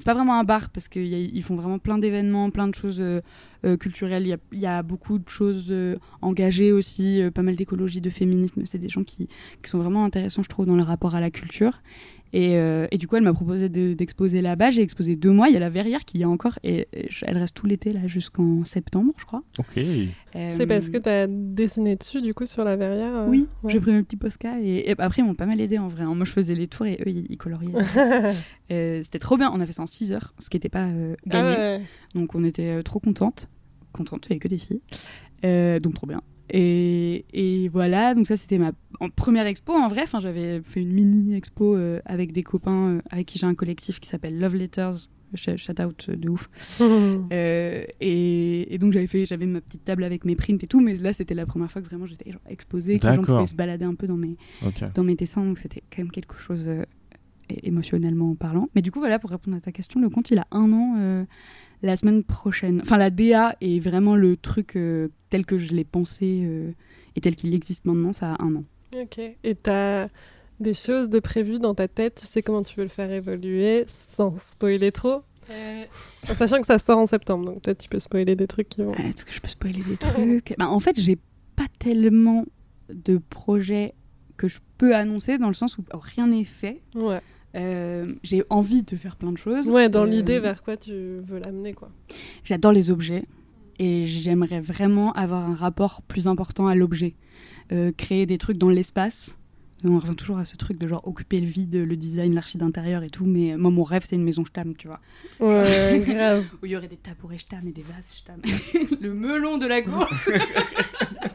c'est pas vraiment un bar parce qu'ils font vraiment plein d'événements, plein de choses euh, euh, culturelles. Il y a, beaucoup de choses euh, engagées aussi, pas mal d'écologie, de féminisme. C'est des gens qui, qui sont vraiment intéressants, je trouve, dans le rapport à la culture. Et, euh, et du coup, elle m'a proposé de- d'exposer là-bas. J'ai exposé deux mois. Il y a la verrière qui y a encore et, et je- elle reste tout l'été là jusqu'en septembre, je crois. Ok. C'est Euh, parce que t'as dessiné dessus, du coup, sur la verrière euh, oui, ouais. j'ai pris mes petits Posca et, et après ils m'ont pas mal aidé en vrai. hein. Moi je faisais les tours et eux ils, ils coloriaient. <laughs> Euh, C'était trop bien. On a fait ça en 6 heures, ce qui n'était pas euh, Ah gagné. ouais. Donc on était trop contentes. Contentes, il n'y avait que des filles. Euh, donc trop bien. Et, et voilà, donc ça c'était ma première expo en vrai. Enfin, j'avais fait une mini expo euh, avec des copains euh, avec qui j'ai un collectif qui s'appelle Love Letters. Sh- Shout out euh, de ouf. <laughs> Euh, et, et donc j'avais fait, j'avais ma petite table avec mes prints et tout, mais là c'était la première fois que vraiment j'étais exposée, que les gens pouvaient se balader un peu dans mes, dans mes dessins, donc c'était quand même quelque chose émotionnellement parlant. Mais du coup, voilà, pour répondre à ta question, le compte il a un an la semaine prochaine. Enfin, la DA est vraiment le truc euh, tel que je l'ai pensé euh, et tel qu'il existe maintenant, ça a un an. Ok. Et t'as des choses de prévues dans ta tête, tu sais comment tu veux le faire évoluer sans spoiler trop? En sachant que ça sort en septembre, donc peut-être tu peux spoiler des trucs qui vont. Euh, Est-ce que je peux spoiler des trucs? Bah, En fait, j'ai pas tellement de projets que je peux annoncer dans le sens où rien n'est fait. Ouais. Euh, j'ai envie de faire plein de choses. Ouais, dans Euh, l'idée vers quoi tu veux l'amener, quoi. J'adore les objets et j'aimerais vraiment avoir un rapport plus important à l'objet. Euh, créer des trucs dans l'espace. On revient toujours à ce truc de genre occuper le vide, le design, l'archi d'intérieur et tout, mais moi mon rêve c'est une maison Stam, tu vois. Ouais, <laughs> grave. Où il y aurait des tabourets Stam et des vases Stam. <laughs> le melon de la cour <laughs>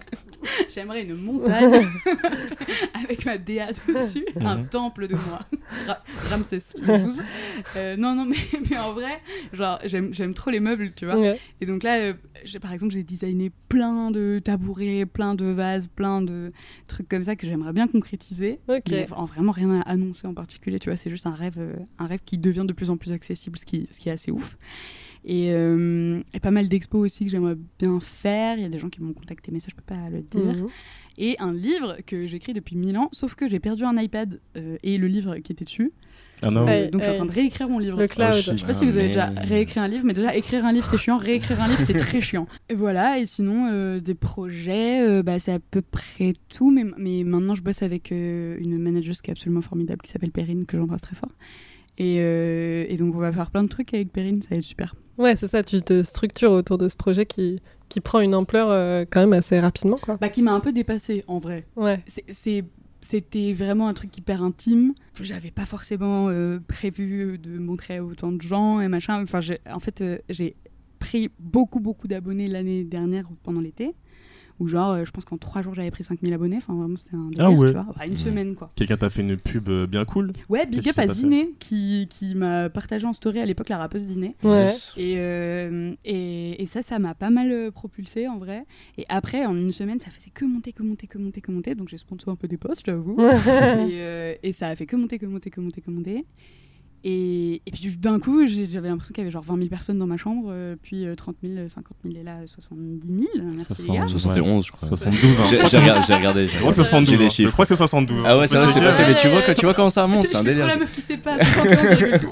<laughs> J'aimerais une montagne <laughs> <laughs> avec ma DA dessus, un Mhm. temple de moi. Ra- Ramsès 12. Euh, non, non, mais, mais en vrai, genre, j'aime trop les meubles, tu vois. Ouais. Et donc là, euh, par exemple, j'ai designé plein de tabourets, plein de vases, plein de trucs comme ça que j'aimerais bien concrétiser. Ok. Mais en vraiment rien à annoncer en particulier, tu vois. C'est juste un rêve, euh, un rêve qui devient de plus en plus accessible, ce qui, ce qui est assez ouf. Et, euh, et pas mal d'expos aussi que j'aimerais bien faire. Il y a des gens qui m'ont contacté, mais ça, je peux pas le dire. Mhm. Et un livre que j'écris depuis 1000 ans, sauf que j'ai perdu un iPad euh, et le livre qui était dessus. Ah non. Ouais. Donc je suis en train de réécrire mon livre. Le cloud. Oh. Je sais pas si vous avez déjà réécrit un livre, mais déjà écrire un livre c'est chiant, réécrire un livre c'est très chiant. Et voilà, et sinon euh, des projets, euh, bah, c'est à peu près tout, mais, mais maintenant je bosse avec euh, une manageuse qui est absolument formidable qui s'appelle Perrine, que j'embrasse très fort. Et, euh, et donc on va faire plein de trucs avec Perrine, ça va être super. Ouais, c'est ça, tu te structures autour de ce projet qui, qui prend une ampleur euh, quand même assez rapidement, quoi. Bah qui m'a un peu dépassée en vrai. Ouais. C'était vraiment un truc hyper intime. J'avais pas forcément euh, prévu de montrer à autant de gens et machin. Enfin, en fait, euh, j'ai pris beaucoup, beaucoup d'abonnés l'année dernière pendant l'été. Ou genre, euh, je pense qu'en trois jours, j'avais pris 5000 abonnés. Enfin, vraiment, c'était un délire, Ah ouais. tu vois. Enfin, une Ouais. semaine, quoi. Quelqu'un t'a fait une pub euh, bien cool Ouais, big up qui à Ziné, qui, qui m'a partagé en story à l'époque la rappeuse Ziné. Ouais. Et, euh, et, et ça, ça m'a pas mal propulsé en vrai. Et après, en une semaine, ça faisait que monter, que monter, que monter, que monter. Donc j'ai sponsor un peu des posts, j'avoue. et, euh, et ça a fait que monter, que monter, que monter, que monter. Et, et puis d'un coup, j'avais l'impression qu'il y avait genre 20 000 personnes dans ma chambre, euh, puis euh, 30 000, 50 000 et là 70 000. Merci les gars. 60. 71, je crois. 72, hein. J'ai Je crois j'ai que regardé. j'ai regardé, j'ai c'est- je crois que c'est regardé. 72. J'ai les hein. Je crois que c'est 72. Ah ouais, c'est vrai, c'est passé. Mais tu vois, quand, tu vois comment ça monte, Tu sais, c'est un délire. la meuf qui sait pas, 71,3.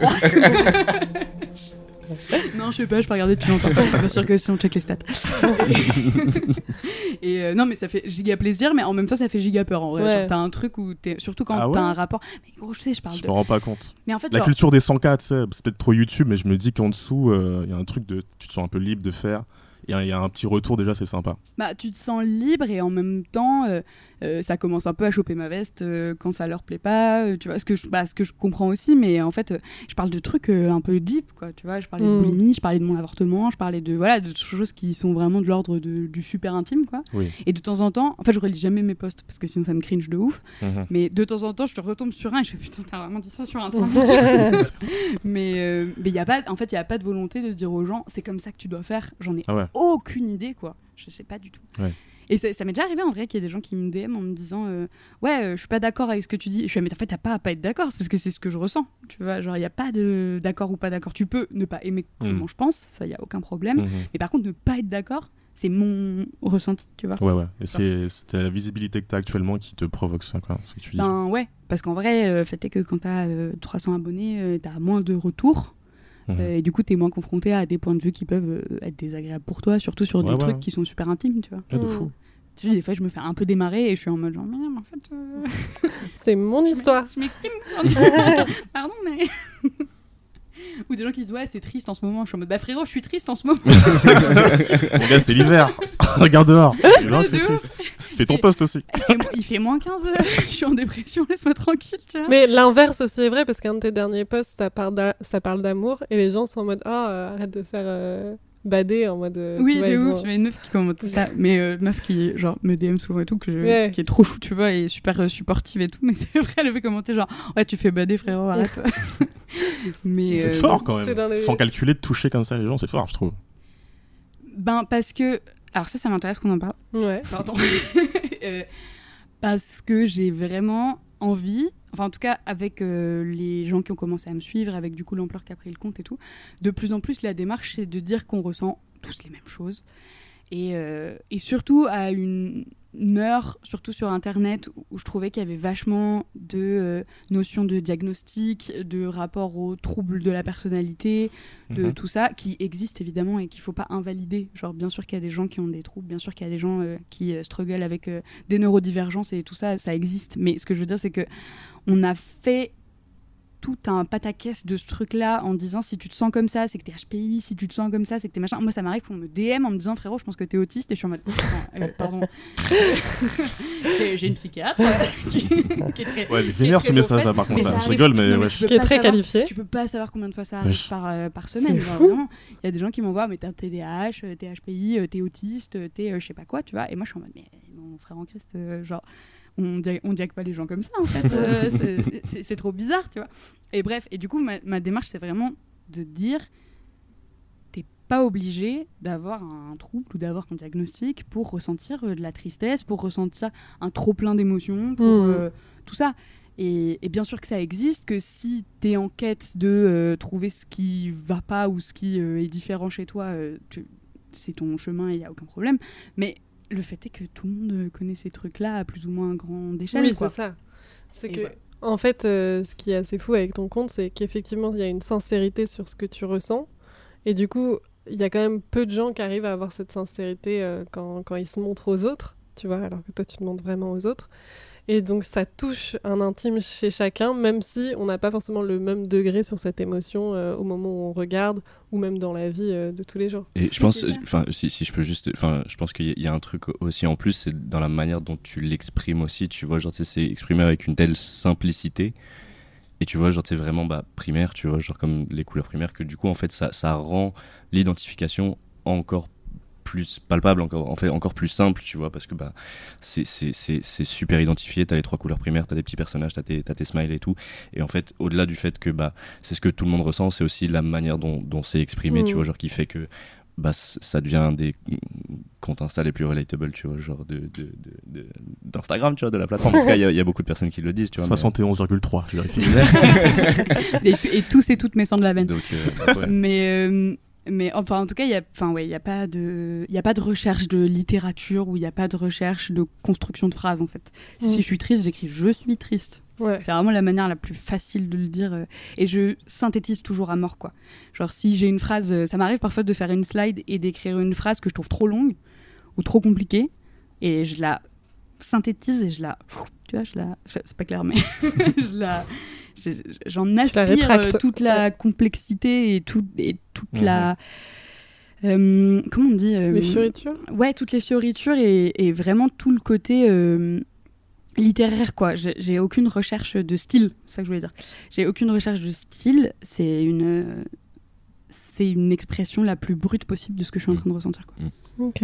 <laughs> <laughs> non, je sais pas, je peux regarder depuis longtemps. Bien sûr que si on check les stats. <laughs> et euh, non, mais ça fait giga plaisir, mais en même temps, ça fait giga peur en vrai. Ouais. Genre, T'as un truc où t'es. Surtout quand Ah ouais t'as un rapport. Mais gros, je sais, je parle Je de. me rends pas compte. Mais en fait, La genre, culture des 100K, tu sais, c'est peut-être trop YouTube, mais je me dis qu'en dessous, euh, il y a un truc de. Tu te sens un peu libre de faire. Il y, a- il y a un petit retour déjà, c'est sympa. bah, tu te sens libre et en même temps, euh, euh, ça commence un peu à choper ma veste euh, quand ça leur plaît pas. euh, tu vois, ce que, je, bah, ce que je comprends aussi, mais en fait, euh, je parle de trucs euh, un peu deep, quoi. Tu vois, je parlais Mm. de boulimie, je parlais de mon avortement, je parlais de voilà, de choses qui sont vraiment de l'ordre de- du super intime, quoi. Oui. Et de temps en temps, en fait, je relis jamais mes posts parce que sinon ça me cringe de ouf. Mhm. Mais de temps en temps, je te retombe sur un et je fais putain, t'as vraiment dit ça sur Internet. <laughs> mais euh, mais il y a pas, en fait, il y a pas de volonté de dire aux gens, c'est comme ça que tu dois faire. J'en ai Ah ouais. Aucune idée, quoi. Je sais pas du tout. Ouais. Et ça, ça m'est déjà arrivé en vrai qu'il y ait des gens qui me DM en me disant euh, ouais, euh, je suis pas d'accord avec ce que tu dis. Je suis mais en fait t'as pas à pas être d'accord, c'est parce que c'est ce que je ressens. Tu vois, genre il y a pas de d'accord ou pas d'accord. Tu peux ne pas aimer comment je pense, ça y a aucun problème. Mhm. Mais par contre ne pas être d'accord, c'est mon ressenti, tu vois. Ouais, ouais. Et c'est c'est la visibilité que tu as actuellement qui te provoque ça, quoi. Ce que tu dis. Ben ouais, parce qu'en vrai, le fait est que quand t'as euh, 300 abonnés, euh, t'as moins de retours. Mhm. Euh, et du coup, t'es moins confronté à des points de vue qui peuvent euh, être désagréables pour toi, surtout sur Ouais, des ouais, trucs qui sont super intimes, tu vois. Ah, de Mm. fou. Tu sais, des fois, je me fais un peu démarrer et je suis en mode genre, mais en fait, euh, <laughs> C'est mon <laughs> histoire. je m'exprime. <laughs> Pardon, mais. <laughs> Ou des gens qui disent, ouais, c'est triste en ce moment. Je suis en mode, bah frérot, je suis triste en ce moment. <laughs> Mon gars, c'est l'hiver. <laughs> Regarde dehors. C'est vrai que c'est de ouf. triste. Fais ton poste aussi. Il fait mo- Il fait moins 15, euh, je suis en dépression, laisse-moi tranquille, tu vois. Mais l'inverse aussi est vrai parce qu'un de tes derniers posts, ça parle d'a- ça parle d'amour et les gens sont en mode Ah, euh, arrête de faire euh, bader en mode. euh, Oui, vois, de ouf, j'avais une meuf qui commentait <laughs> ça, mais euh, meuf qui genre me DM souvent et tout, que je- Ouais. qui est trop chou, tu vois, et super euh, supportive et tout, <laughs> mais c'est vrai, elle avait commenté genre ouais tu fais bader frérot, arrête. <laughs> mais C'est euh, fort quand même. les- Sans calculer de toucher comme ça les gens, c'est fort, je trouve. Ben parce que alors ça, ça m'intéresse qu'on en parle. Ouais. Pardon. Euh, parce que j'ai vraiment envie, enfin en tout cas avec euh, les gens qui ont commencé à me suivre, avec du coup l'ampleur qu'a pris le compte et tout, de plus en plus la démarche c'est de dire qu'on ressent tous les mêmes choses. Et, euh, et surtout à une, heure, surtout sur Internet, où je trouvais qu'il y avait vachement de euh, notions de diagnostic, de rapport aux troubles de la personnalité, de Mhm. tout ça, qui existe évidemment et qu'il faut pas invalider. Genre, bien sûr qu'il y a des gens qui ont des troubles, bien sûr qu'il y a des gens euh, qui euh, struggle avec des neurodivergences et tout ça, ça existe. Mais ce que je veux dire, c'est que on a fait tout un pataquès de ce truc-là en disant si tu te sens comme ça, c'est que t'es HPI, si tu te sens comme ça, c'est que t'es machin. Moi, ça m'arrive qu'on me DM en me disant frérot, je pense que t'es autiste et je suis en mode euh, <laughs> pardon. <laughs> j'ai une psychiatre euh, qui, qui est très. Ouais, vénère ce message par contre. là. Je arrive- rigole, mais ouais. tu peux Qui est pas très savoir- qualifié. Tu peux pas savoir combien de fois ça arrive par, euh, par semaine. Il y a des gens qui m'envoient, mais t'es un TDAH, t'es HPI, t'es autiste, t'es euh, je sais pas quoi, tu vois. Et moi, je suis en mode, mais mon frère en Christ, euh, genre, on dia- on diague pas les gens comme ça, en fait. <laughs> euh, c'est- trop bizarre, tu vois. Et bref, et du coup, ma, ma démarche, c'est vraiment de dire, t'es pas obligé d'avoir un trouble ou d'avoir un diagnostic pour ressentir euh, de la tristesse, pour ressentir un trop plein d'émotions, pour Mhm. euh, tout ça. Et, et bien sûr que ça existe, que si tu es en quête de euh, trouver ce qui va pas ou ce qui euh, est différent chez toi, euh, c'est ton chemin et il n'y a aucun problème. Mais le fait est que tout le monde connaît ces trucs-là à plus ou moins grande échelle. Oui, c'est ça. C'est que, en fait, euh, ce qui est assez fou avec ton compte, c'est qu'effectivement, il y a une sincérité sur ce que tu ressens. Et du coup, il y a quand même peu de gens qui arrivent à avoir cette sincérité euh, quand, quand ils se montrent aux autres, tu vois, alors que toi, tu te montres vraiment aux autres. Et donc, ça touche un intime chez chacun, même si on n'a pas forcément le même degré sur cette émotion euh, au moment où on regarde, ou même dans la vie euh, de tous les jours. Et je pense, enfin, si, si je peux juste, enfin, je pense qu'il y, a- il y a un truc aussi en plus, c'est dans la manière dont tu l'exprimes aussi, tu vois, genre, c'est exprimé avec une telle simplicité. Et tu vois, genre, c'est vraiment bah, primaire, tu vois, genre comme les couleurs primaires, que du coup, en fait, ça, ça rend l'identification encore plus palpable, encore, en fait, encore plus simple, tu vois, parce que bah, c'est- c'est c'est- c'est super identifié, t'as les trois couleurs primaires, t'as des petits personnages, t'as tes, t'as tes smiles et tout. Et en fait, au-delà du fait que bah, c'est ce que tout le monde ressent, c'est aussi la manière dont, dont c'est exprimé, Mm. tu vois, genre qui fait que bah, ça devient des comptes Insta les plus relatable, tu vois, genre de, de, de- de- d'Instagram, tu vois, de la plateforme. En tout cas, il y, a- il y a beaucoup de personnes qui le disent, tu vois. mais- 71,3, je vérifie. <laughs> et, et tous et toutes mes sangs de la veine. Donc, euh, ouais. Mais, euh, mais enfin, en tout cas, il n'y a, enfin, ouais, y a, pas de- il y a pas de recherche de littérature ou il n'y a pas de recherche de construction de phrases, en fait. Mm. Si je suis triste, j'écris je suis triste. Ouais. C'est vraiment la manière la plus facile de le dire. euh, et je synthétise toujours à mort, quoi. Genre, si j'ai une phrase, euh, ça m'arrive parfois de faire une slide et d'écrire une phrase que je trouve trop longue ou trop compliquée. Et je la synthétise et je la. Tu vois, je la. C'est pas clair, mais <laughs> je la. Je- J'en la aspire rétractes. euh, toute la complexité et, tout, et toute la. euh, comment on dit euh, Les fioritures? Ouais, toutes les fioritures et, et vraiment tout le côté euh, littéraire, quoi. J'ai aucune recherche de style, c'est ça que je voulais dire. J'ai aucune recherche de style, c'est une, c'est une expression la plus brute possible de ce que je suis en train de ressentir, quoi. Ok.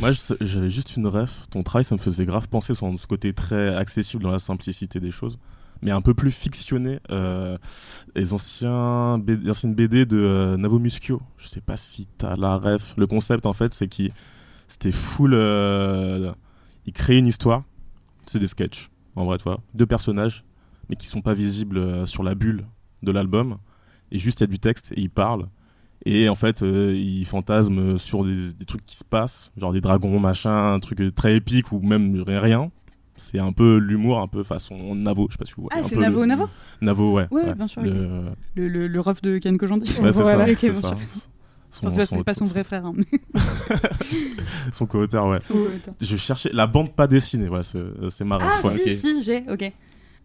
Moi, je- j'avais juste une ref. Ton travail, ça me faisait grave penser sur ce côté très accessible dans la simplicité des choses, mais un peu plus fictionné. Euh, les anciens anciennes BD de euh, Navo Muschio. Je sais pas si t'as la ref. Le concept, en fait, c'est qu'il c'était full. euh, il créait une histoire. C'est des sketchs, en vrai, toi. Deux personnages, mais qui sont pas visibles euh, sur la bulle de l'album. Et juste, il y a du texte et il parle. Et en fait, euh, il fantasme sur des, des trucs qui se passent, genre des dragons, machin, un truc euh, très épique ou même rien. C'est un peu l'humour, un peu façon Navo, je sais pas si vous voyez. Ah, c'est Navo le- Navo Navo, ouais. Ouais, bien sûr, Le... Le, le, le ref de Ken Kojandi. Ouais, c'est <laughs> Voilà. ça. Ok, c'est bien ça. sûr. Son, Enfin, c'est pas- son- c'est pas son vrai frère. hein, <laughs> son co-auteur, ouais. Je cherchais la bande pas dessinée, ouais, c'est c'est marrant. Ah, ouais. si, si, j'ai, ok.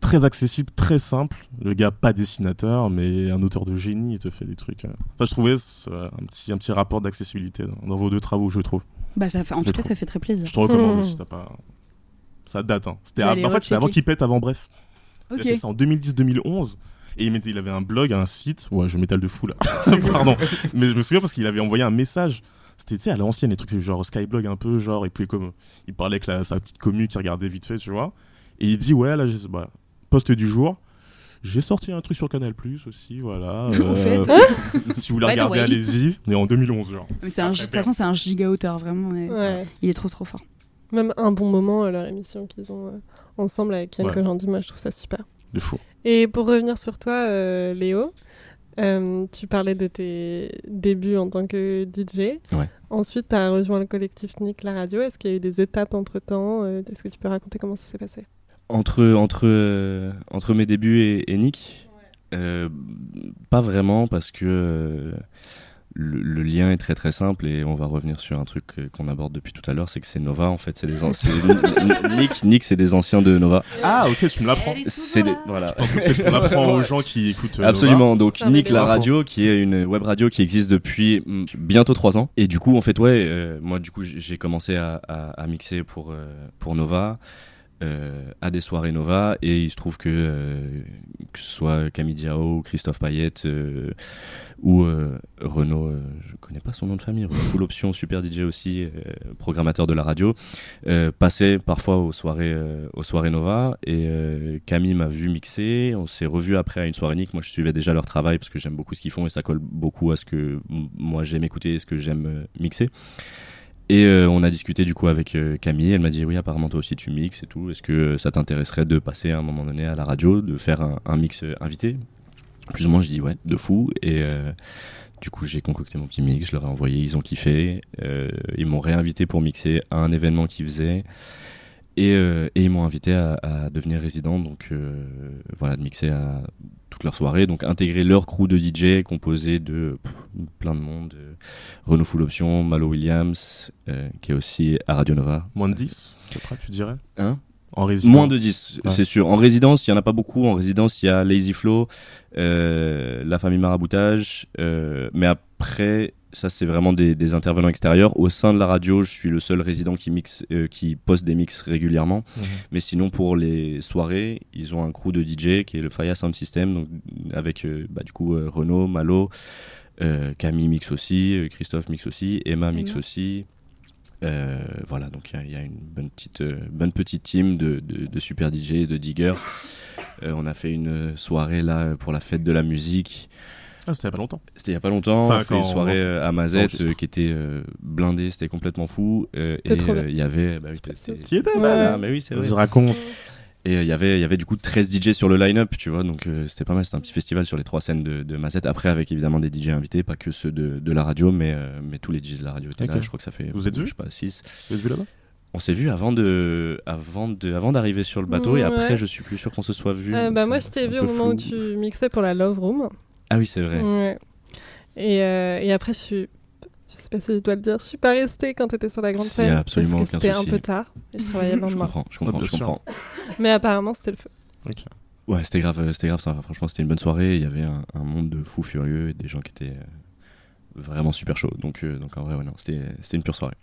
Très accessible, très simple. Le gars pas dessinateur, mais un auteur de génie, il te fait des trucs. euh. Enfin, je trouvais euh, un petit, un petit rapport d'accessibilité dans, dans vos deux travaux, je trouve. Bah, ça fait, en Je tout cas, trouve. ça fait très plaisir. Je te recommande Mmh. si t'as pas. Ça date, hein. C'était En fait, c'était avant qu'il pète avant, bref. Il a Ok. fait ça en 2010-2011. Et il, mettait, il avait un blog, un site. Ouais, je m'étale de fou là. <laughs> <laughs> Pardon. Mais je me souviens parce qu'il avait envoyé un message. C'était, tu sais, à l'ancienne, les trucs, c'est genre Skyblog un peu, genre, il pouvait comme. Il parlait avec la- sa petite commu qui regardait vite fait, tu vois. Et il dit, ouais, là, j'ai. Bah, poste du jour. J'ai sorti un truc sur Canal Plus aussi, voilà. <laughs> Au fait. si vous voulez regarder, allez-y. Mais en 2011, genre. Mais c'est un, de toute façon, c'est un giga auteur, vraiment. et Ouais. Il est trop, trop fort. Même un bon moment, euh, leur émission qu'ils ont euh, ensemble avec Ken Ouais. Kojandi, moi je trouve ça super. De fou. Et pour revenir sur toi, euh, Léo, euh, tu parlais de tes débuts en tant que DJ. Ouais. Ensuite, tu as rejoint le collectif Nick la radio. Est-ce qu'il y a eu des étapes entre temps Est-ce que tu peux raconter comment ça s'est passé? Entre, entre, euh, entre mes débuts et, et Nick? Euh, Pas vraiment, parce que le, le lien est très très simple et on va revenir sur un truc euh, qu'on aborde depuis tout à l'heure c'est que c'est Nova en fait. C'est des an- c'est- <laughs> Nick, Nick c'est des anciens de Nova. Ah, ok, tu me l'apprends. C'est des, voilà. On <laughs> apprend aux gens qui écoutent. euh, Absolument. Donc Nick la radio, qui est une web radio qui existe depuis mm, bientôt trois ans. Et du coup, en fait, ouais, euh, moi du coup, j'ai j'ai commencé à, à- à mixer pour euh, pour Nova. Euh, à des soirées Nova et il se trouve que euh, que ce soit Camille Diao, Christophe Payette euh, ou Renaud, je connais pas son nom de famille, Full Option, super DJ aussi, programmateur de la radio, passait parfois aux soirées, aux soirées Nova et Camille m'a vu mixer. On s'est revu après à une soirée Nick. Moi, je suivais déjà leur travail parce que j'aime beaucoup ce qu'ils font et ça colle beaucoup à ce que moi j'aime écouter et ce que j'aime mixer. Et euh, on a discuté du coup avec euh, Camille. Elle m'a dit oui, apparemment toi aussi tu mixes et tout. Est-ce que euh, ça t'intéresserait de passer à un moment donné à la radio, de faire un, un mix euh, invité? Plus ou moins, je dis ouais, de fou. Et du coup, j'ai concocté mon petit mix. Je leur ai envoyé. Ils ont kiffé. Ils m'ont réinvité pour mixer à un événement qu'ils faisaient. Et, euh, et ils m'ont invité à, à devenir résident, donc euh, voilà, de mixer à toute leur soirée, donc intégrer leur crew de DJ composé de pff, plein de monde, euh, Renaud Full Option, Malo Williams, qui est aussi à Radio Nova. Moins de 10, à peu près, tu dirais? Hein? En résidence Moins de 10, Ouais. c'est sûr. En résidence, il y en a pas beaucoup. En résidence, il y a Lazy Flow, euh, la famille Maraboutage, euh, mais après, ça c'est vraiment des, des intervenants extérieurs. Au sein de la radio, je suis le seul résident qui mixe, euh, qui poste des mix régulièrement. Mhm. Mais sinon, pour les soirées, ils ont un crew de DJ qui est le Faya Sound System, donc avec euh, bah, du coup euh, Renaud, Malo, euh, Camille mix aussi, euh, Christophe mix aussi, Emma mix Emma. aussi. Euh, voilà, donc il y a- il y, a une bonne petite, euh, bonne petite team de, de, de super DJ, et de diggers. Euh, on a fait une soirée là pour la fête de la musique. Ah, c'était il y a pas longtemps. C'était il y a pas longtemps. Enfin, on a fait une soirée on- à Mazette euh, qui était euh, blindée, c'était complètement fou. Euh, et euh, il y avait, bah oui, étais, Ouais. mais oui, c'est vrai. Je raconte. Et euh, il y avait, il y avait du coup 13 DJ sur le line-up, tu vois, donc euh, c'était pas mal. C'était un petit festival sur les trois scènes de, de Mazette. Après, avec évidemment des DJ invités, pas que ceux de, de la radio, mais, euh, mais tous les DJ de la radio étaient Ok. là. Je crois que ça fait, Vous êtes je vus sais pas, 6. Vous êtes vu là-bas? On s'est vu avant de, avant de, avant d'arriver sur le bateau, et Ouais. après, je suis plus sûr qu'on se soit vu. Euh, bah, moi, je t'ai vu au moment où tu mixais pour la Love Room. Ah oui, c'est vrai. Ouais. Et, euh, et après, je suis. Je sais pas si je dois le dire, je suis pas restée quand t'étais sur la grande scène. absolument parce que c'était un peu tard et je <laughs> travaillais le Je lendemain. comprends, je comprends, bien je comprends. Mais apparemment, c'était le feu. Ok. Ouais, c'était grave, euh, c'était grave ça. Franchement, c'était une bonne soirée. Il y avait un, un monde de fous furieux et des gens qui étaient euh, vraiment super chauds. Donc, euh, donc en vrai, ouais, non, c'était, c'était une pure soirée.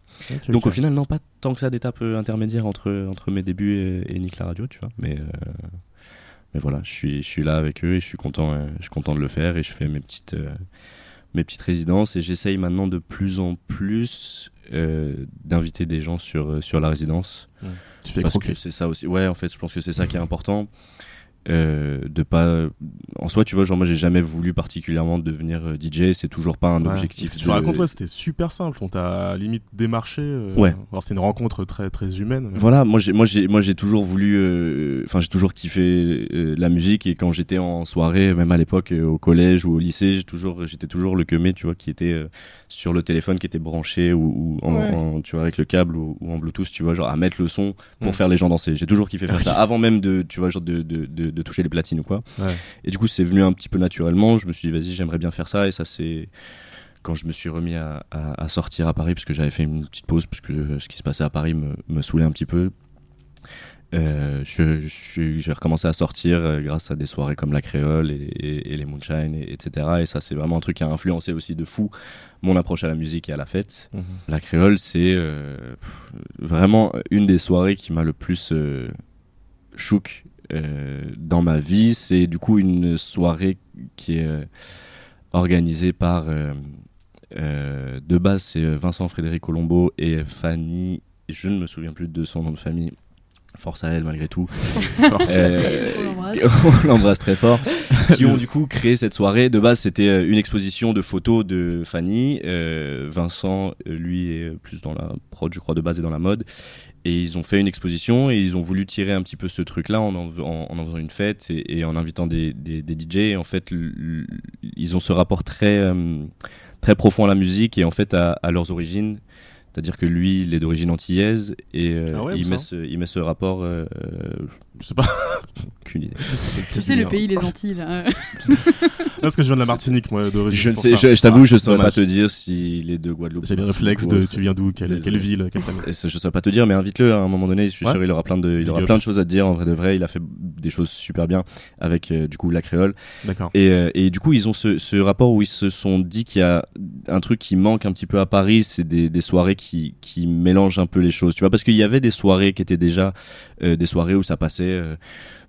Donc au final, non, pas tant que ça d'étapes euh, intermédiaires entre, entre mes débuts et, et Nick la radio, tu vois. Mais, euh, mais voilà, je suis, je suis là avec eux et je suis content, euh, je suis content de le faire et je fais mes petites, euh, mes petites résidences et j'essaye maintenant de plus en plus euh, d'inviter des gens sur, euh, sur la résidence. Tu fais Parce croquer. que c'est ça aussi. Ouais, en fait, je pense que c'est ça qui est important. Euh, de pas en soi tu vois genre moi j'ai jamais voulu particulièrement devenir euh, DJ c'est toujours pas un Ouais. objectif Ce que tu de- racontes, ouais, c'était super simple. On t'a limite démarché. euh, Ouais. Alors, c'est une rencontre très, très humaine. mais- Voilà, moi j'ai moi j'ai moi j'ai toujours voulu euh, enfin j'ai toujours kiffé euh, la musique et quand j'étais en soirée même à l'époque euh, au collège ou au lycée, j'ai toujours j'étais toujours le queumé, tu vois, qui était euh, sur le téléphone qui était branché ou, ou en, Ouais. en- tu vois avec le câble ou, ou en Bluetooth, tu vois, genre à mettre le son pour Mm. faire les gens danser. J'ai toujours kiffé faire ça avant même de tu vois genre de de, de, de toucher les platines ou quoi. Ouais. Et du coup, c'est venu un petit peu naturellement, je me suis dit vas-y, j'aimerais bien faire ça et ça c'est quand je me suis remis à, à- à sortir à Paris, parce que j'avais fait une petite pause, parce que ce qui se passait à Paris me, me saoulait un petit peu. Euh, je- je suis- j'ai recommencé à sortir euh, grâce à des soirées comme la Créole et, et- et les Moonshine, et, etc. Et ça, c'est vraiment un truc qui a influencé aussi de fou mon approche à la musique et à la fête. Mhm. La Créole, c'est euh, vraiment une des soirées qui m'a le plus euh, chouk dans ma vie. C'est du coup une soirée qui est euh, organisée par euh, euh, de base c'est euh, Vincent Frédéric Colombo et Fanny. Je ne me souviens plus de son nom de famille. Force à elle malgré tout. <laughs> Euh, <laughs> On l'embrasse. très fort. <laughs> qui ont du coup créé cette soirée. De base, c'était euh, une exposition de photos de Fanny. Euh, Vincent, lui, est plus dans la prod, je crois, de base et dans la mode. Et ils ont fait une exposition et ils ont voulu tirer un petit peu ce truc-là en en, en- en en faisant une fête et, et en invitant des, des, des DJ. Et en fait, ils ont ce rapport très, euh, très profond à la musique et en fait à, à leurs origines. C'est-à-dire que lui, il est d'origine antillaise et euh, Ah ouais, il, où met ça ce, il met ce rapport. Euh, Je sais pas. <laughs> aucune idée. Tu sais, le pays, les Antilles, là. <laughs> Non, parce que je viens de la Martinique, moi, d'origine. Je ne c'est sais, je, je t'avoue, je Ah, saurais pas te dire s'il est de Guadeloupe. J'ai le réflexe de tu viens d'où, quelle, ville, quelle famille. Et ça, je saurais pas te dire, mais invite-le à un moment donné. Je suis Ouais. sûr, il aura plein de, il Big aura up. plein de choses à te dire. En vrai de vrai, il a fait des choses super bien avec euh, du coup la créole. D'accord. Et, euh, et du coup, ils ont ce, ce rapport où ils se sont dit qu'il y a un truc qui manque un petit peu à Paris, c'est des, des soirées qui, qui mélangent un peu les choses, tu vois, parce qu'il y avait des soirées qui étaient déjà euh, des soirées où ça passait euh,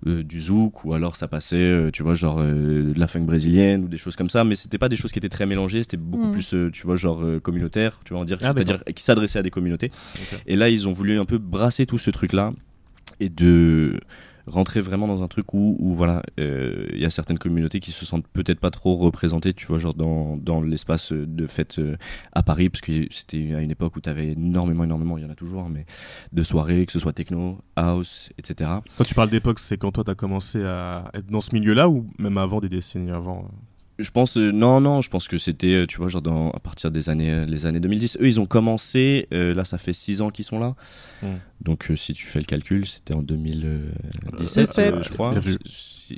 euh, du zouk ou alors ça passait, euh, tu vois, genre euh, de la funk brésilienne ou des choses comme ça, mais c'était pas des choses qui étaient très mélangées, c'était beaucoup Mm. plus, euh, tu vois, genre euh, communautaire, tu vois, en dire, Ah, c'est-à-dire qui s'adressait à des communautés. Et là, ils ont voulu un peu brasser tout ce truc-là et de rentrer vraiment dans un truc où, où voilà, euh, il y a certaines communautés qui se sentent peut-être pas trop représentées, tu vois, genre dans, dans l'espace de fête euh, à Paris, parce que c'était à une époque où tu avais énormément, énormément, il y en a toujours, hein, mais de soirées, que ce soit techno, house, etc. Quand tu parles d'époque, c'est quand toi t'as commencé à être dans ce milieu-là ou même avant des décennies avant euh Je pense euh, non non, je pense que c'était euh, tu vois genre dans, à partir des années euh, les années 2010. Eux ils ont commencé euh, là ça fait 6 ans qu'ils sont là. Mm. Donc euh, si tu fais le calcul, c'était en 2017 17. euh, je crois.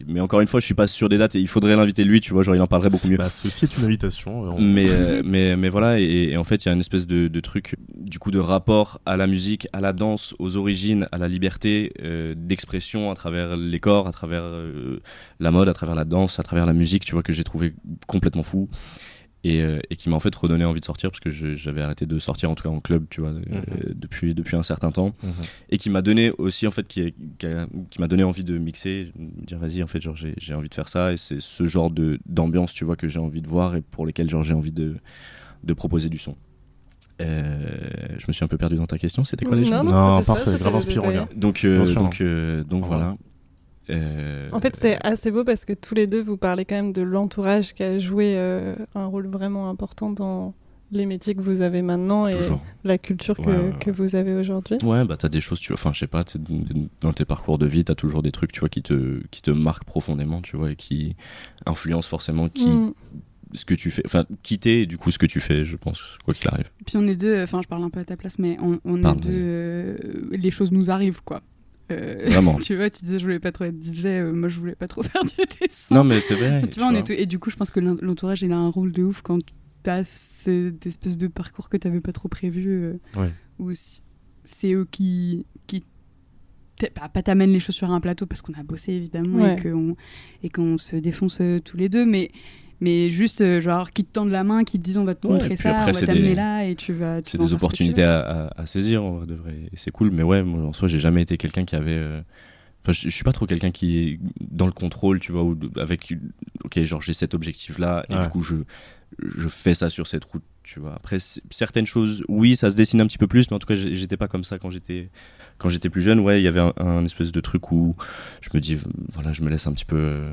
Mais encore une fois, je suis pas sûr des dates et il faudrait l'inviter lui, tu vois, genre il en parlerait beaucoup mieux. Bah, ceci est une invitation. euh, on- Mais, euh, mais, mais voilà, et, et en fait, il y a une espèce de, de truc, du coup, de rapport à la musique, à la danse, aux origines, à la liberté euh, d'expression à travers les corps, à travers euh, la mode, à travers la danse, à travers la musique, tu vois, que j'ai trouvé complètement fou. Et, euh, et qui m'a en fait redonné envie de sortir parce que j'avais arrêté de sortir en tout cas en club tu vois euh, Mhm. depuis depuis un certain temps. Mhm. et qui m'a donné aussi en fait qui, qui, m'a donné envie de mixer me dire vas-y en fait genre j'ai j'ai envie de faire ça. Et c'est ce genre de d'ambiance tu vois que j'ai envie de voir et pour lesquels genre j'ai envie de de proposer du son. Euh, je me suis un peu perdu dans ta question. C'était quoi déjà? Non, Non, ça, parfait, grave inspirant, donc euh, donc euh, donc voilà Euh, En fait, c'est assez beau parce que tous les deux, vous parlez quand même de l'entourage qui a joué euh, un rôle vraiment important dans les métiers que vous avez maintenant et toujours la culture que, Ouais, ouais, ouais. que vous avez aujourd'hui. Ouais, bah t'as des choses, tu vois, enfin je sais pas, dans tes parcours de vie, t'as toujours des trucs, tu vois, qui te, qui te marquent profondément, tu vois, et qui influencent forcément qui, Mm. ce que tu fais, enfin qui t'es et du coup ce que tu fais, je pense, quoi qu'il arrive. Puis on est deux, enfin je parle un peu à ta place, mais on, est deux, euh, les choses nous arrivent quoi. Euh, Vraiment. <laughs> tu vois, tu disais je voulais pas trop être DJ, euh, moi je voulais pas trop <laughs> faire du dessin. Non mais c'est vrai. tu vois, on est tout- et du coup je pense que l'en- l'entourage il a un rôle de ouf quand t'as cette espèce de parcours que t'avais pas trop prévu, euh, Ouais. où c'est eux qui, qui t'a- pas, t'amènent les choses sur un plateau parce qu'on a bossé évidemment Ouais. et qu'on et qu'on se défonce euh, tous les deux, mais mais juste euh, genre qui te tendent la main, qui te disent on va te Ouais, montrer et ça, après, on va t'amener des- là et tu vas. C'est des ce opportunités à, à- à saisir, en vrai de vrai, et c'est cool. Mais ouais, moi en soi, j'ai jamais été quelqu'un qui avait. euh, Enfin, je, je suis pas trop quelqu'un qui est dans le contrôle, tu vois, ou avec. Ok, genre j'ai cet objectif-là et Ouais. du coup je je fais ça sur cette route, tu vois. Après certaines choses, oui, ça se dessine un petit peu plus, mais en tout cas j'étais pas comme ça quand j'étais quand j'étais plus jeune. Ouais, il y avait un, un espèce de truc où je me dis voilà, je me laisse un petit peu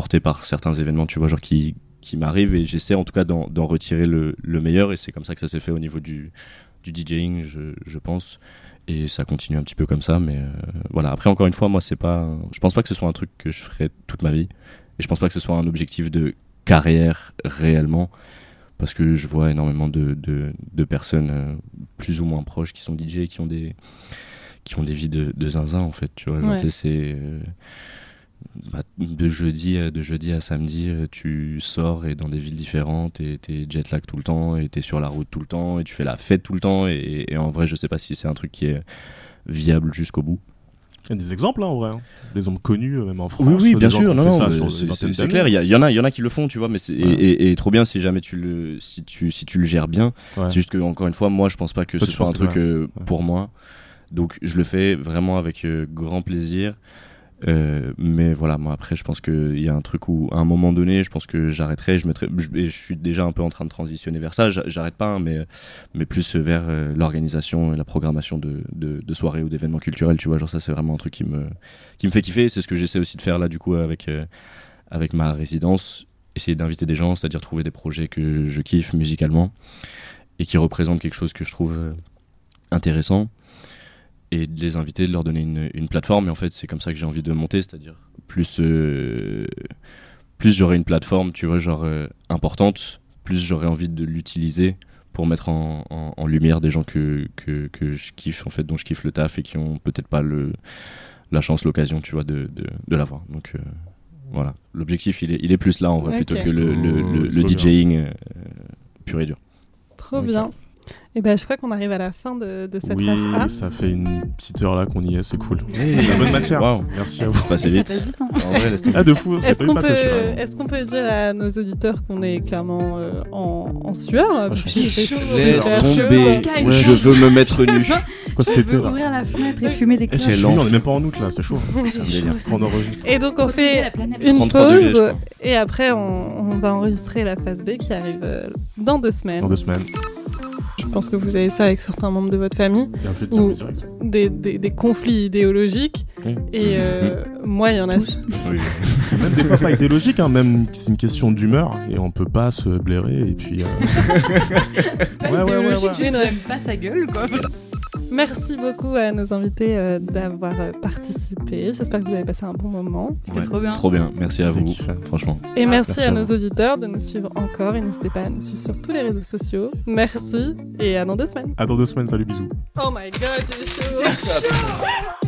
porter par certains événements, tu vois, genre qui qui m'arrivent et j'essaie en tout cas d'en retirer le, le meilleur et c'est comme ça que ça s'est fait au niveau du du DJing, je, je pense. Et ça continue un petit peu comme ça, mais euh, voilà. Après, encore une fois, moi, c'est pas. Je pense pas que ce soit un truc que je ferai toute ma vie. Et je pense pas que ce soit un objectif de carrière réellement. Parce que je vois énormément de, de, de personnes euh, plus ou moins proches qui sont DJ et qui ont des, qui ont des vies de, de zinzin, en fait. Tu vois, Ouais. c'est. euh, bah, de jeudi à, de jeudi à samedi, euh, tu sors et dans des villes différentes et t'es jet lag tout le temps et t'es sur la route tout le temps et tu fais la fête tout le temps et, et en vrai je sais pas si c'est un truc qui est viable jusqu'au bout. Il y a des exemples, hein, en vrai. hein. Des hommes connus, euh, même en France. Oui, oui, bien sûr. Non, c'est- clair. Il y, en a, il y en a qui le font, tu vois, mais c'est et, Ouais. et- et trop bien si jamais tu le, si tu, si tu le gères bien. Ouais. C'est juste que encore une fois, moi, je pense pas que Toi, ce soit un truc euh, ouais. pour moi. Donc, je le fais vraiment avec euh, grand plaisir. Euh, mais voilà, moi après, je pense qu'il y a un truc où, à un moment donné, je pense que j'arrêterai. Je mettrai, je, suis déjà un peu en train de transitionner vers ça. J'a- J'arrête pas, hein, mais mais plus vers euh, l'organisation et la programmation de, de, de soirées ou d'événements culturels. Tu vois, genre ça, c'est vraiment un truc qui me qui me fait kiffer. C'est ce que j'essaie aussi de faire là, du coup, avec euh, avec ma résidence. Essayer d'inviter des gens, c'est-à-dire trouver des projets que je kiffe musicalement et qui représentent quelque chose que je trouve intéressant et de les inviter, de leur donner une, une plateforme. Et en fait, c'est comme ça que j'ai envie de monter, c'est-à-dire plus, euh, plus j'aurai une plateforme, tu vois, genre euh, importante, plus j'aurai envie de l'utiliser pour mettre en, en- en lumière des gens que, que, que je kiffe, en fait, dont je kiffe le taf et qui ont peut-être pas le, la chance, l'occasion, tu vois, de, de, de l'avoir. Donc euh, voilà, l'objectif, il est, il est plus là, en vrai, plutôt que le, le, DJing euh, pur et dur. Trop bien. Et ben, je crois qu'on arrive à la fin de, de cette Oui, phase A. ça fait une petite heure là qu'on y est, c'est cool. La bonne matière. Waouh. Merci à vous. C'est passé Ça vite. vite, hein. En vrai. Ah, de fou, c'est Est-ce qu'on peut, dire à nos auditeurs qu'on est clairement euh, en, en sueur? Je parce suis Laisse tomber. Ouais, Je veux me mettre nu. <laughs> C'est quoi cet été là Ouvrir la fenêtre et fumer des Eh, clopes. c'est l'enfer. lent, on est même pas en août là, c'est chaud. <laughs> C'est. On enregistre. Et donc on fait une 33 degrés, je pause et après on, on va enregistrer la phase B qui arrive euh, dans deux semaines. Dans deux semaines. Pense que vous avez ça avec certains membres de votre famille, tir Ou- des, des, des conflits idéologiques. Oui. Et euh, moi, il y en a. Oui. Même des fois pas idéologique, hein, même c'est une question d'humeur et on peut pas se blairer et puis. euh, <laughs> Pas Ouais, ouais, ouais, idéologique, ouais. juste n'aime pas sa gueule, quoi. Merci beaucoup à nos invités euh, d'avoir euh, participé. J'espère que vous avez passé un bon moment. C'était Ouais, trop bien. Trop bien. Merci à vous. kiffant. Franchement. Et merci, merci à à nos auditeurs de nous suivre encore. Et n'hésitez pas à nous suivre sur tous les réseaux sociaux. Merci et à dans deux semaines. À dans deux semaines, salut, bisous. Oh my god, j'ai chaud.